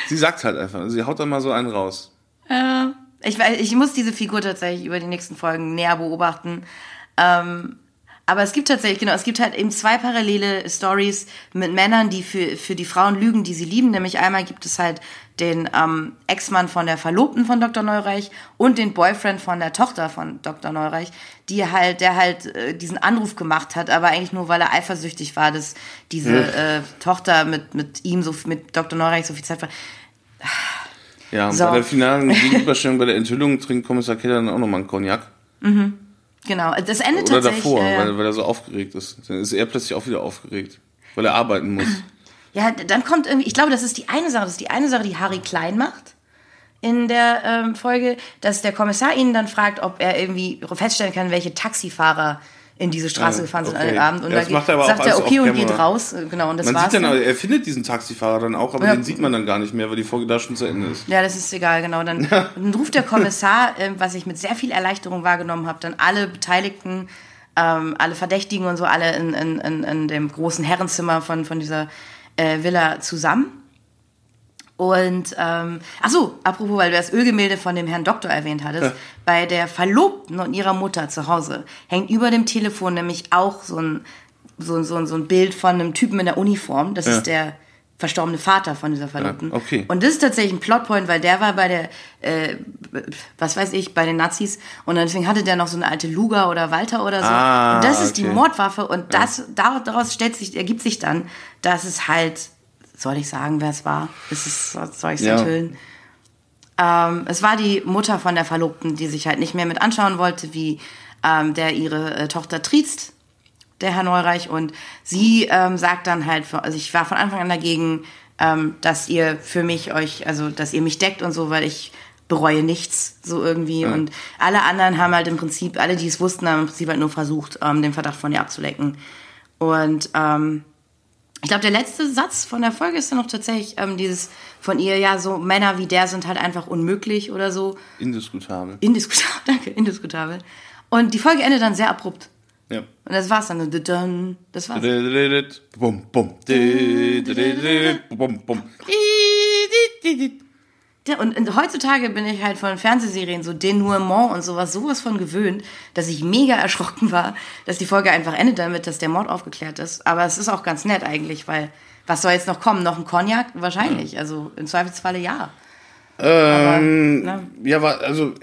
sie sagt halt einfach, sie haut dann mal so einen raus. Ja. Ich, weiß- ich muss diese Figur tatsächlich über die nächsten Folgen näher beobachten. Ähm, aber es gibt tatsächlich, genau, es gibt halt eben zwei parallele Stories mit Männern, die für, für die Frauen lügen, die sie lieben. Nämlich einmal gibt es halt den ähm, Ex-Mann von der Verlobten von Dr. Neureich und den Boyfriend von der Tochter von Dr. Neureich, die halt, der halt äh, diesen Anruf gemacht hat, aber eigentlich nur, weil er eifersüchtig war, dass diese äh, Tochter mit, mit ihm, so mit Dr. Neureich so viel Zeit war. Ja, und So. bei der finalen Gegenüberstellung, bei der Enthüllung trinkt Kommissar Keller dann auch nochmal einen Cognac. Genau, das endet Oder tatsächlich. davor, äh, weil, weil er so aufgeregt ist. Dann ist er plötzlich auch wieder aufgeregt, weil er arbeiten muss. Ja, dann kommt irgendwie, ich glaube, das ist die eine Sache, das ist die eine Sache, die Harry Klein macht in der ähm, Folge, dass der Kommissar ihn dann fragt, ob er irgendwie feststellen kann, welche Taxifahrer in diese Straße Ah, gefahren sind okay. an dem Abend. Und Ja, da das geht- macht er aber auch sagt er okay und geht raus. Äh, Genau, und das Man war's. sieht dann, dann. er findet diesen Taxifahrer dann auch, aber Ja. den sieht man dann gar nicht mehr, weil die Folge da schon zu Ende ist. Ja, das ist egal, genau. Dann, dann ruft der Kommissar, ähm, was ich mit sehr viel Erleichterung wahrgenommen habe, dann alle Beteiligten, ähm, alle Verdächtigen und so, alle in, in, in, in dem großen Herrenzimmer von, von dieser äh, Villa zusammen. Und, ähm, ach so, apropos, weil du das Ölgemälde von dem Herrn Doktor erwähnt hattest, Ja. bei der Verlobten und ihrer Mutter zu Hause hängt über dem Telefon nämlich auch so ein, so, so, so ein Bild von einem Typen in der Uniform. Das Ja. ist der verstorbene Vater von dieser Verlobten. Ja, okay. Und das ist tatsächlich ein Plotpoint, weil der war bei der, äh, was weiß ich, bei den Nazis und deswegen hatte der noch so eine alte Luger oder Walter oder so. Ah, und das ist die okay. Mordwaffe und das da- daraus stellt sich, ergibt sich dann, dass es halt, soll ich sagen, wer es war? Ist es, soll ich es Ja. enthüllen? Ähm, es war die Mutter von der Verlobten, die sich halt nicht mehr mit anschauen wollte, wie ähm, der ihre äh, Tochter triezt, der Herr Neureich. Und sie ähm, sagt dann halt, also ich war von Anfang an dagegen, ähm, dass ihr für mich euch, also dass ihr mich deckt und so, weil ich bereue nichts so irgendwie. Und alle anderen haben halt im Prinzip, alle, die es wussten, haben im Prinzip halt nur versucht, ähm, den Verdacht von ihr abzulecken. Und ähm, ich glaube, der letzte Satz von der Folge ist dann noch tatsächlich ähm, dieses von ihr, ja, so Männer wie der sind halt einfach unmöglich oder so. Indiskutabel. Indiskutabel, danke, indiskutabel. Und die Folge endet dann sehr abrupt. Ja. Und das war's dann. Das war's. Bum, bum. Bum, bum. Ja, und, und heutzutage bin ich halt von Fernsehserien so Denouement und sowas sowas von gewöhnt, dass ich mega erschrocken war, dass die Folge einfach endet damit, dass der Mord aufgeklärt ist. Aber es ist auch ganz nett eigentlich, weil was soll jetzt noch kommen? Noch ein Cognac? Wahrscheinlich. Also im Zweifelsfalle ja. Ähm, ne? Ja, also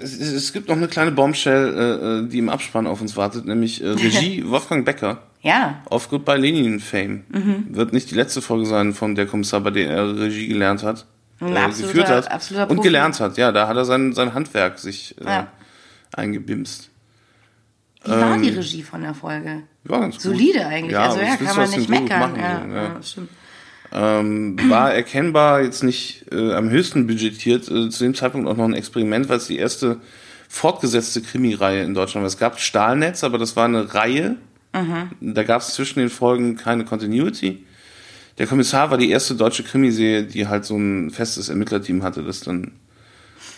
es, es es gibt noch eine kleine Bombshell, äh, äh, die im Abspann auf uns wartet, nämlich äh, Regie Wolfgang Becker. Ja. Auf Goodbye Lenin Fame. Mhm. Wird nicht die letzte Folge sein, von der Kommissar, bei der er Regie gelernt hat. Ein äh, geführt hat. und Profi. gelernt hat. Ja, da hat er sein, sein Handwerk sich äh, Ja. eingebimst. Wie war die Regie von der Folge? War ganz gut. Solide eigentlich. Ja, also ja, kann man nicht meckern. machen, ja, ja. stimmt. Ähm, war erkennbar jetzt nicht äh, am höchsten budgetiert, äh, zu dem Zeitpunkt auch noch ein Experiment, weil es die erste fortgesetzte Krimireihe in Deutschland war. Es gab Stahlnetz, aber das war eine Reihe. Da gab es zwischen den Folgen keine Continuity. Der Kommissar war die erste deutsche Krimiserie, die halt so ein festes Ermittlerteam hatte, das dann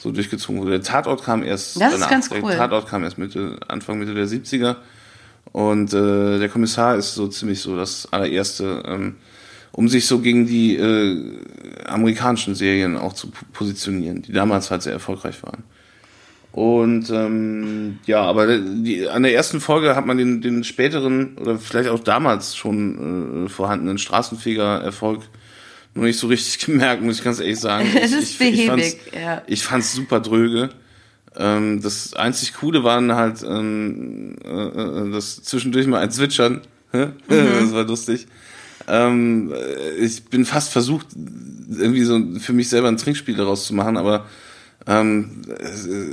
so durchgezogen wurde. Der Tatort kam erst Das ist ganz Der cool. Tatort kam erst Mitte, Anfang Mitte der 70er. Und äh, der Kommissar ist so ziemlich so das allererste, ähm, um sich so gegen die äh, amerikanischen Serien auch zu positionieren, die damals halt sehr erfolgreich waren. Und ähm, ja, aber die, an der ersten Folge hat man den, den späteren oder vielleicht auch damals schon äh, vorhandenen Straßenfeger-Erfolg noch nicht so richtig gemerkt, muss ich ganz ehrlich sagen. Es ist ich, ich fand's, ja. ich fand's super dröge. Ähm, das einzig Coole waren halt ähm, äh, äh, das zwischendurch mal ein Zwitschern. Mhm. das war lustig. Ähm, äh, ich bin fast versucht, irgendwie so für mich selber ein Trinkspiel daraus zu machen, aber ähm,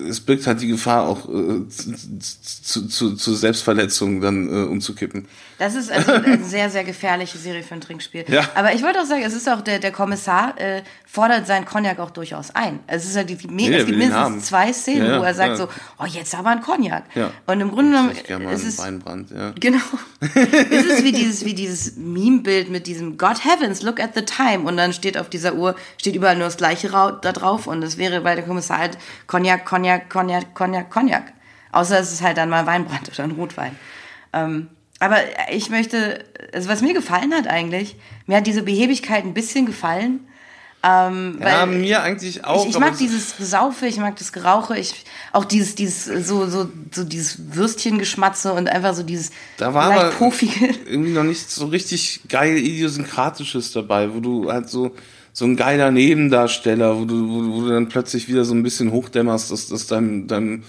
es, birgt halt die Gefahr auch äh, zu, zu, zu Selbstverletzungen dann äh, umzukippen. Das ist also eine sehr, sehr gefährliche Serie für ein Trinkspiel. Ja. Aber ich wollte auch sagen, es ist auch der, der Kommissar äh, fordert seinen Cognac auch durchaus ein. Es ist halt die, die Ja, es gibt mindestens haben. zwei Szenen, Ja, ja, wo er sagt ja. so, oh, jetzt aber ein Cognac. Ja. Und im Grunde genommen ist es Weinbrand, ja. Genau. es ist wie dieses, wie dieses Meme-Bild mit diesem God Heavens, look at the time. Und dann steht auf dieser Uhr, steht überall nur das gleiche da drauf. Und es wäre bei der Kommissar halt Cognac, Cognac, Cognac, Cognac, Cognac. Außer es ist halt dann mal Weinbrand oder ein Rotwein. Ähm, aber ich möchte, also was mir gefallen hat eigentlich, mir hat diese Behebigkeit ein bisschen gefallen. Ähm, Ja, mir eigentlich auch. ich, ich mag es- dieses Gesaufe, ich mag das Gerauche, ich auch dieses, dieses so, so, so dieses Würstchengeschmatze und einfach so dieses Da war leicht aber pofige. irgendwie noch nichts so richtig geil idiosynkratisches dabei, wo du halt so so ein geiler Nebendarsteller, wo du, wo, du- wo du dann plötzlich wieder so ein bisschen hochdämmerst, dass, dass dein, dein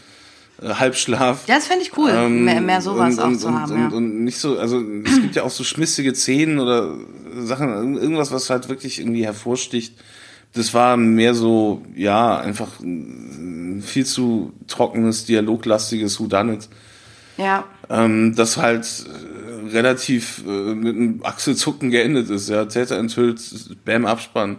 äh, Halbschlaf. Das fände ich cool, Ähm, mehr, mehr sowas und, auch und, zu und, haben. Und, ja. und nicht so, also es gibt ja auch so schmissige Szenen oder Sachen, irg- irgendwas, was halt wirklich irgendwie hervorsticht. Das war mehr so, ja, einfach ein viel zu trockenes, dialoglastiges Whodunit ja. ähm, das halt relativ äh, mit einem Achselzucken geendet ist. Ja, Täter enthüllt, Bam Abspann.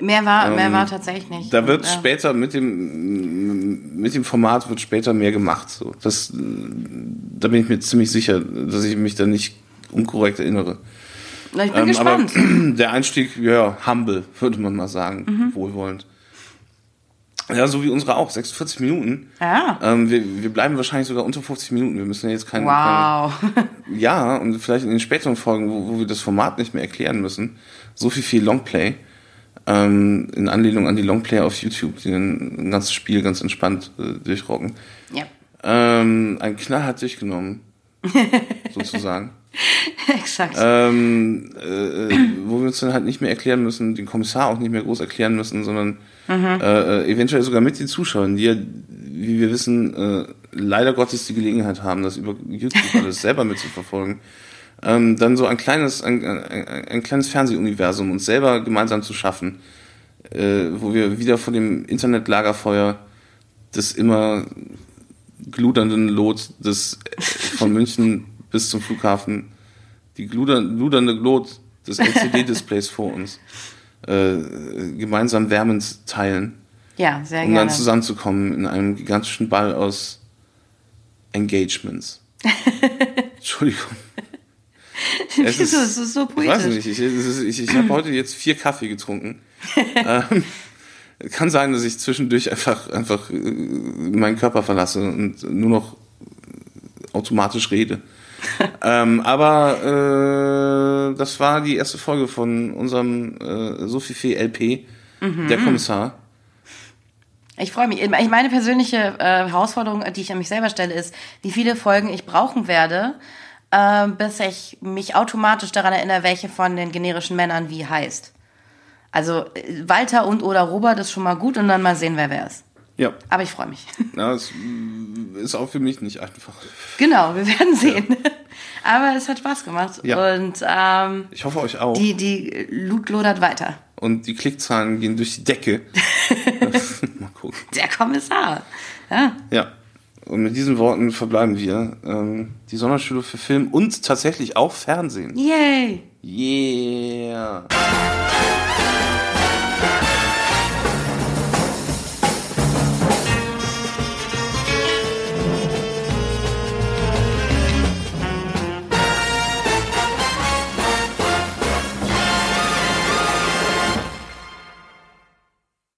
Mehr war, mehr Ähm, war tatsächlich nicht. Da wird ja. später mit dem mit dem Format wird später mehr gemacht. So, das, da bin ich mir ziemlich sicher, dass ich mich da nicht unkorrekt erinnere. Na, Ich bin Ähm, gespannt. Der Einstieg, ja, humble, würde man mal sagen, Mhm. wohlwollend. Ja, so wie unsere auch, 46 Minuten. Ja. Ähm, wir, wir bleiben wahrscheinlich sogar unter 50 Minuten. Wir müssen ja jetzt keinen, Wow. keinen ja, und vielleicht in den späteren Folgen, wo, wo wir das Format nicht mehr erklären müssen, so viel viel Longplay, ähm, in Anlehnung an die Longplay auf YouTube, die dann ein ganzes Spiel ganz entspannt äh, durchrocken. ja. Ähm, ein Knall hat durchgenommen, sozusagen. Exakt. Ähm, äh, äh, wo wir uns dann halt nicht mehr erklären müssen, den Kommissar auch nicht mehr groß erklären müssen, sondern äh, äh, eventuell sogar mit den Zuschauern, die ja, wie wir wissen, äh, leider Gottes die Gelegenheit haben, das über YouTube alles selber mitzuverfolgen. Ähm, dann so ein kleines, ein, ein, ein kleines Fernsehuniversum uns selber gemeinsam zu schaffen, äh, wo wir wieder vor dem Internetlagerfeuer des immer gludernden Lot des von München bis zum Flughafen, die gluder, gludernde Glut des LCD-Displays vor uns, äh, gemeinsam wärmend teilen, ja, sehr um dann gerne. zusammenzukommen in einem gigantischen Ball aus Engagements. Entschuldigung. Es Wieso? Es ist so ich weiß poetisch. nicht, ich, ist- ich, ich habe heute jetzt vier Kaffee getrunken. ähm, kann sein, dass ich zwischendurch einfach, einfach äh, meinen Körper verlasse und nur noch automatisch rede. ähm, aber äh, das war die erste Folge von unserem äh, Sophie LP, Mhm. der Kommissar. Ich freue mich. Ich meine persönliche äh, Herausforderung, die ich an mich selber stelle, ist, wie viele Folgen ich brauchen werde, äh, bis ich mich automatisch daran erinnere, welche von den generischen Männern wie heißt. Also äh, Walter und oder Robert ist schon mal gut und dann mal sehen, wer wer ist. Ja, Aber ich freue mich. ja das äh, ist auch für mich nicht einfach. genau, wir werden sehen. Aber es hat Spaß gemacht. Ja. Und ähm, Ich hoffe euch auch. die, die Loot lodert weiter. und die Klickzahlen gehen durch die Decke. Mal gucken. Der Kommissar. Ja. Ja. Und mit diesen Worten verbleiben wir. Ähm, die Sonderschule für Film und tatsächlich auch Fernsehen. Yay. Yeah.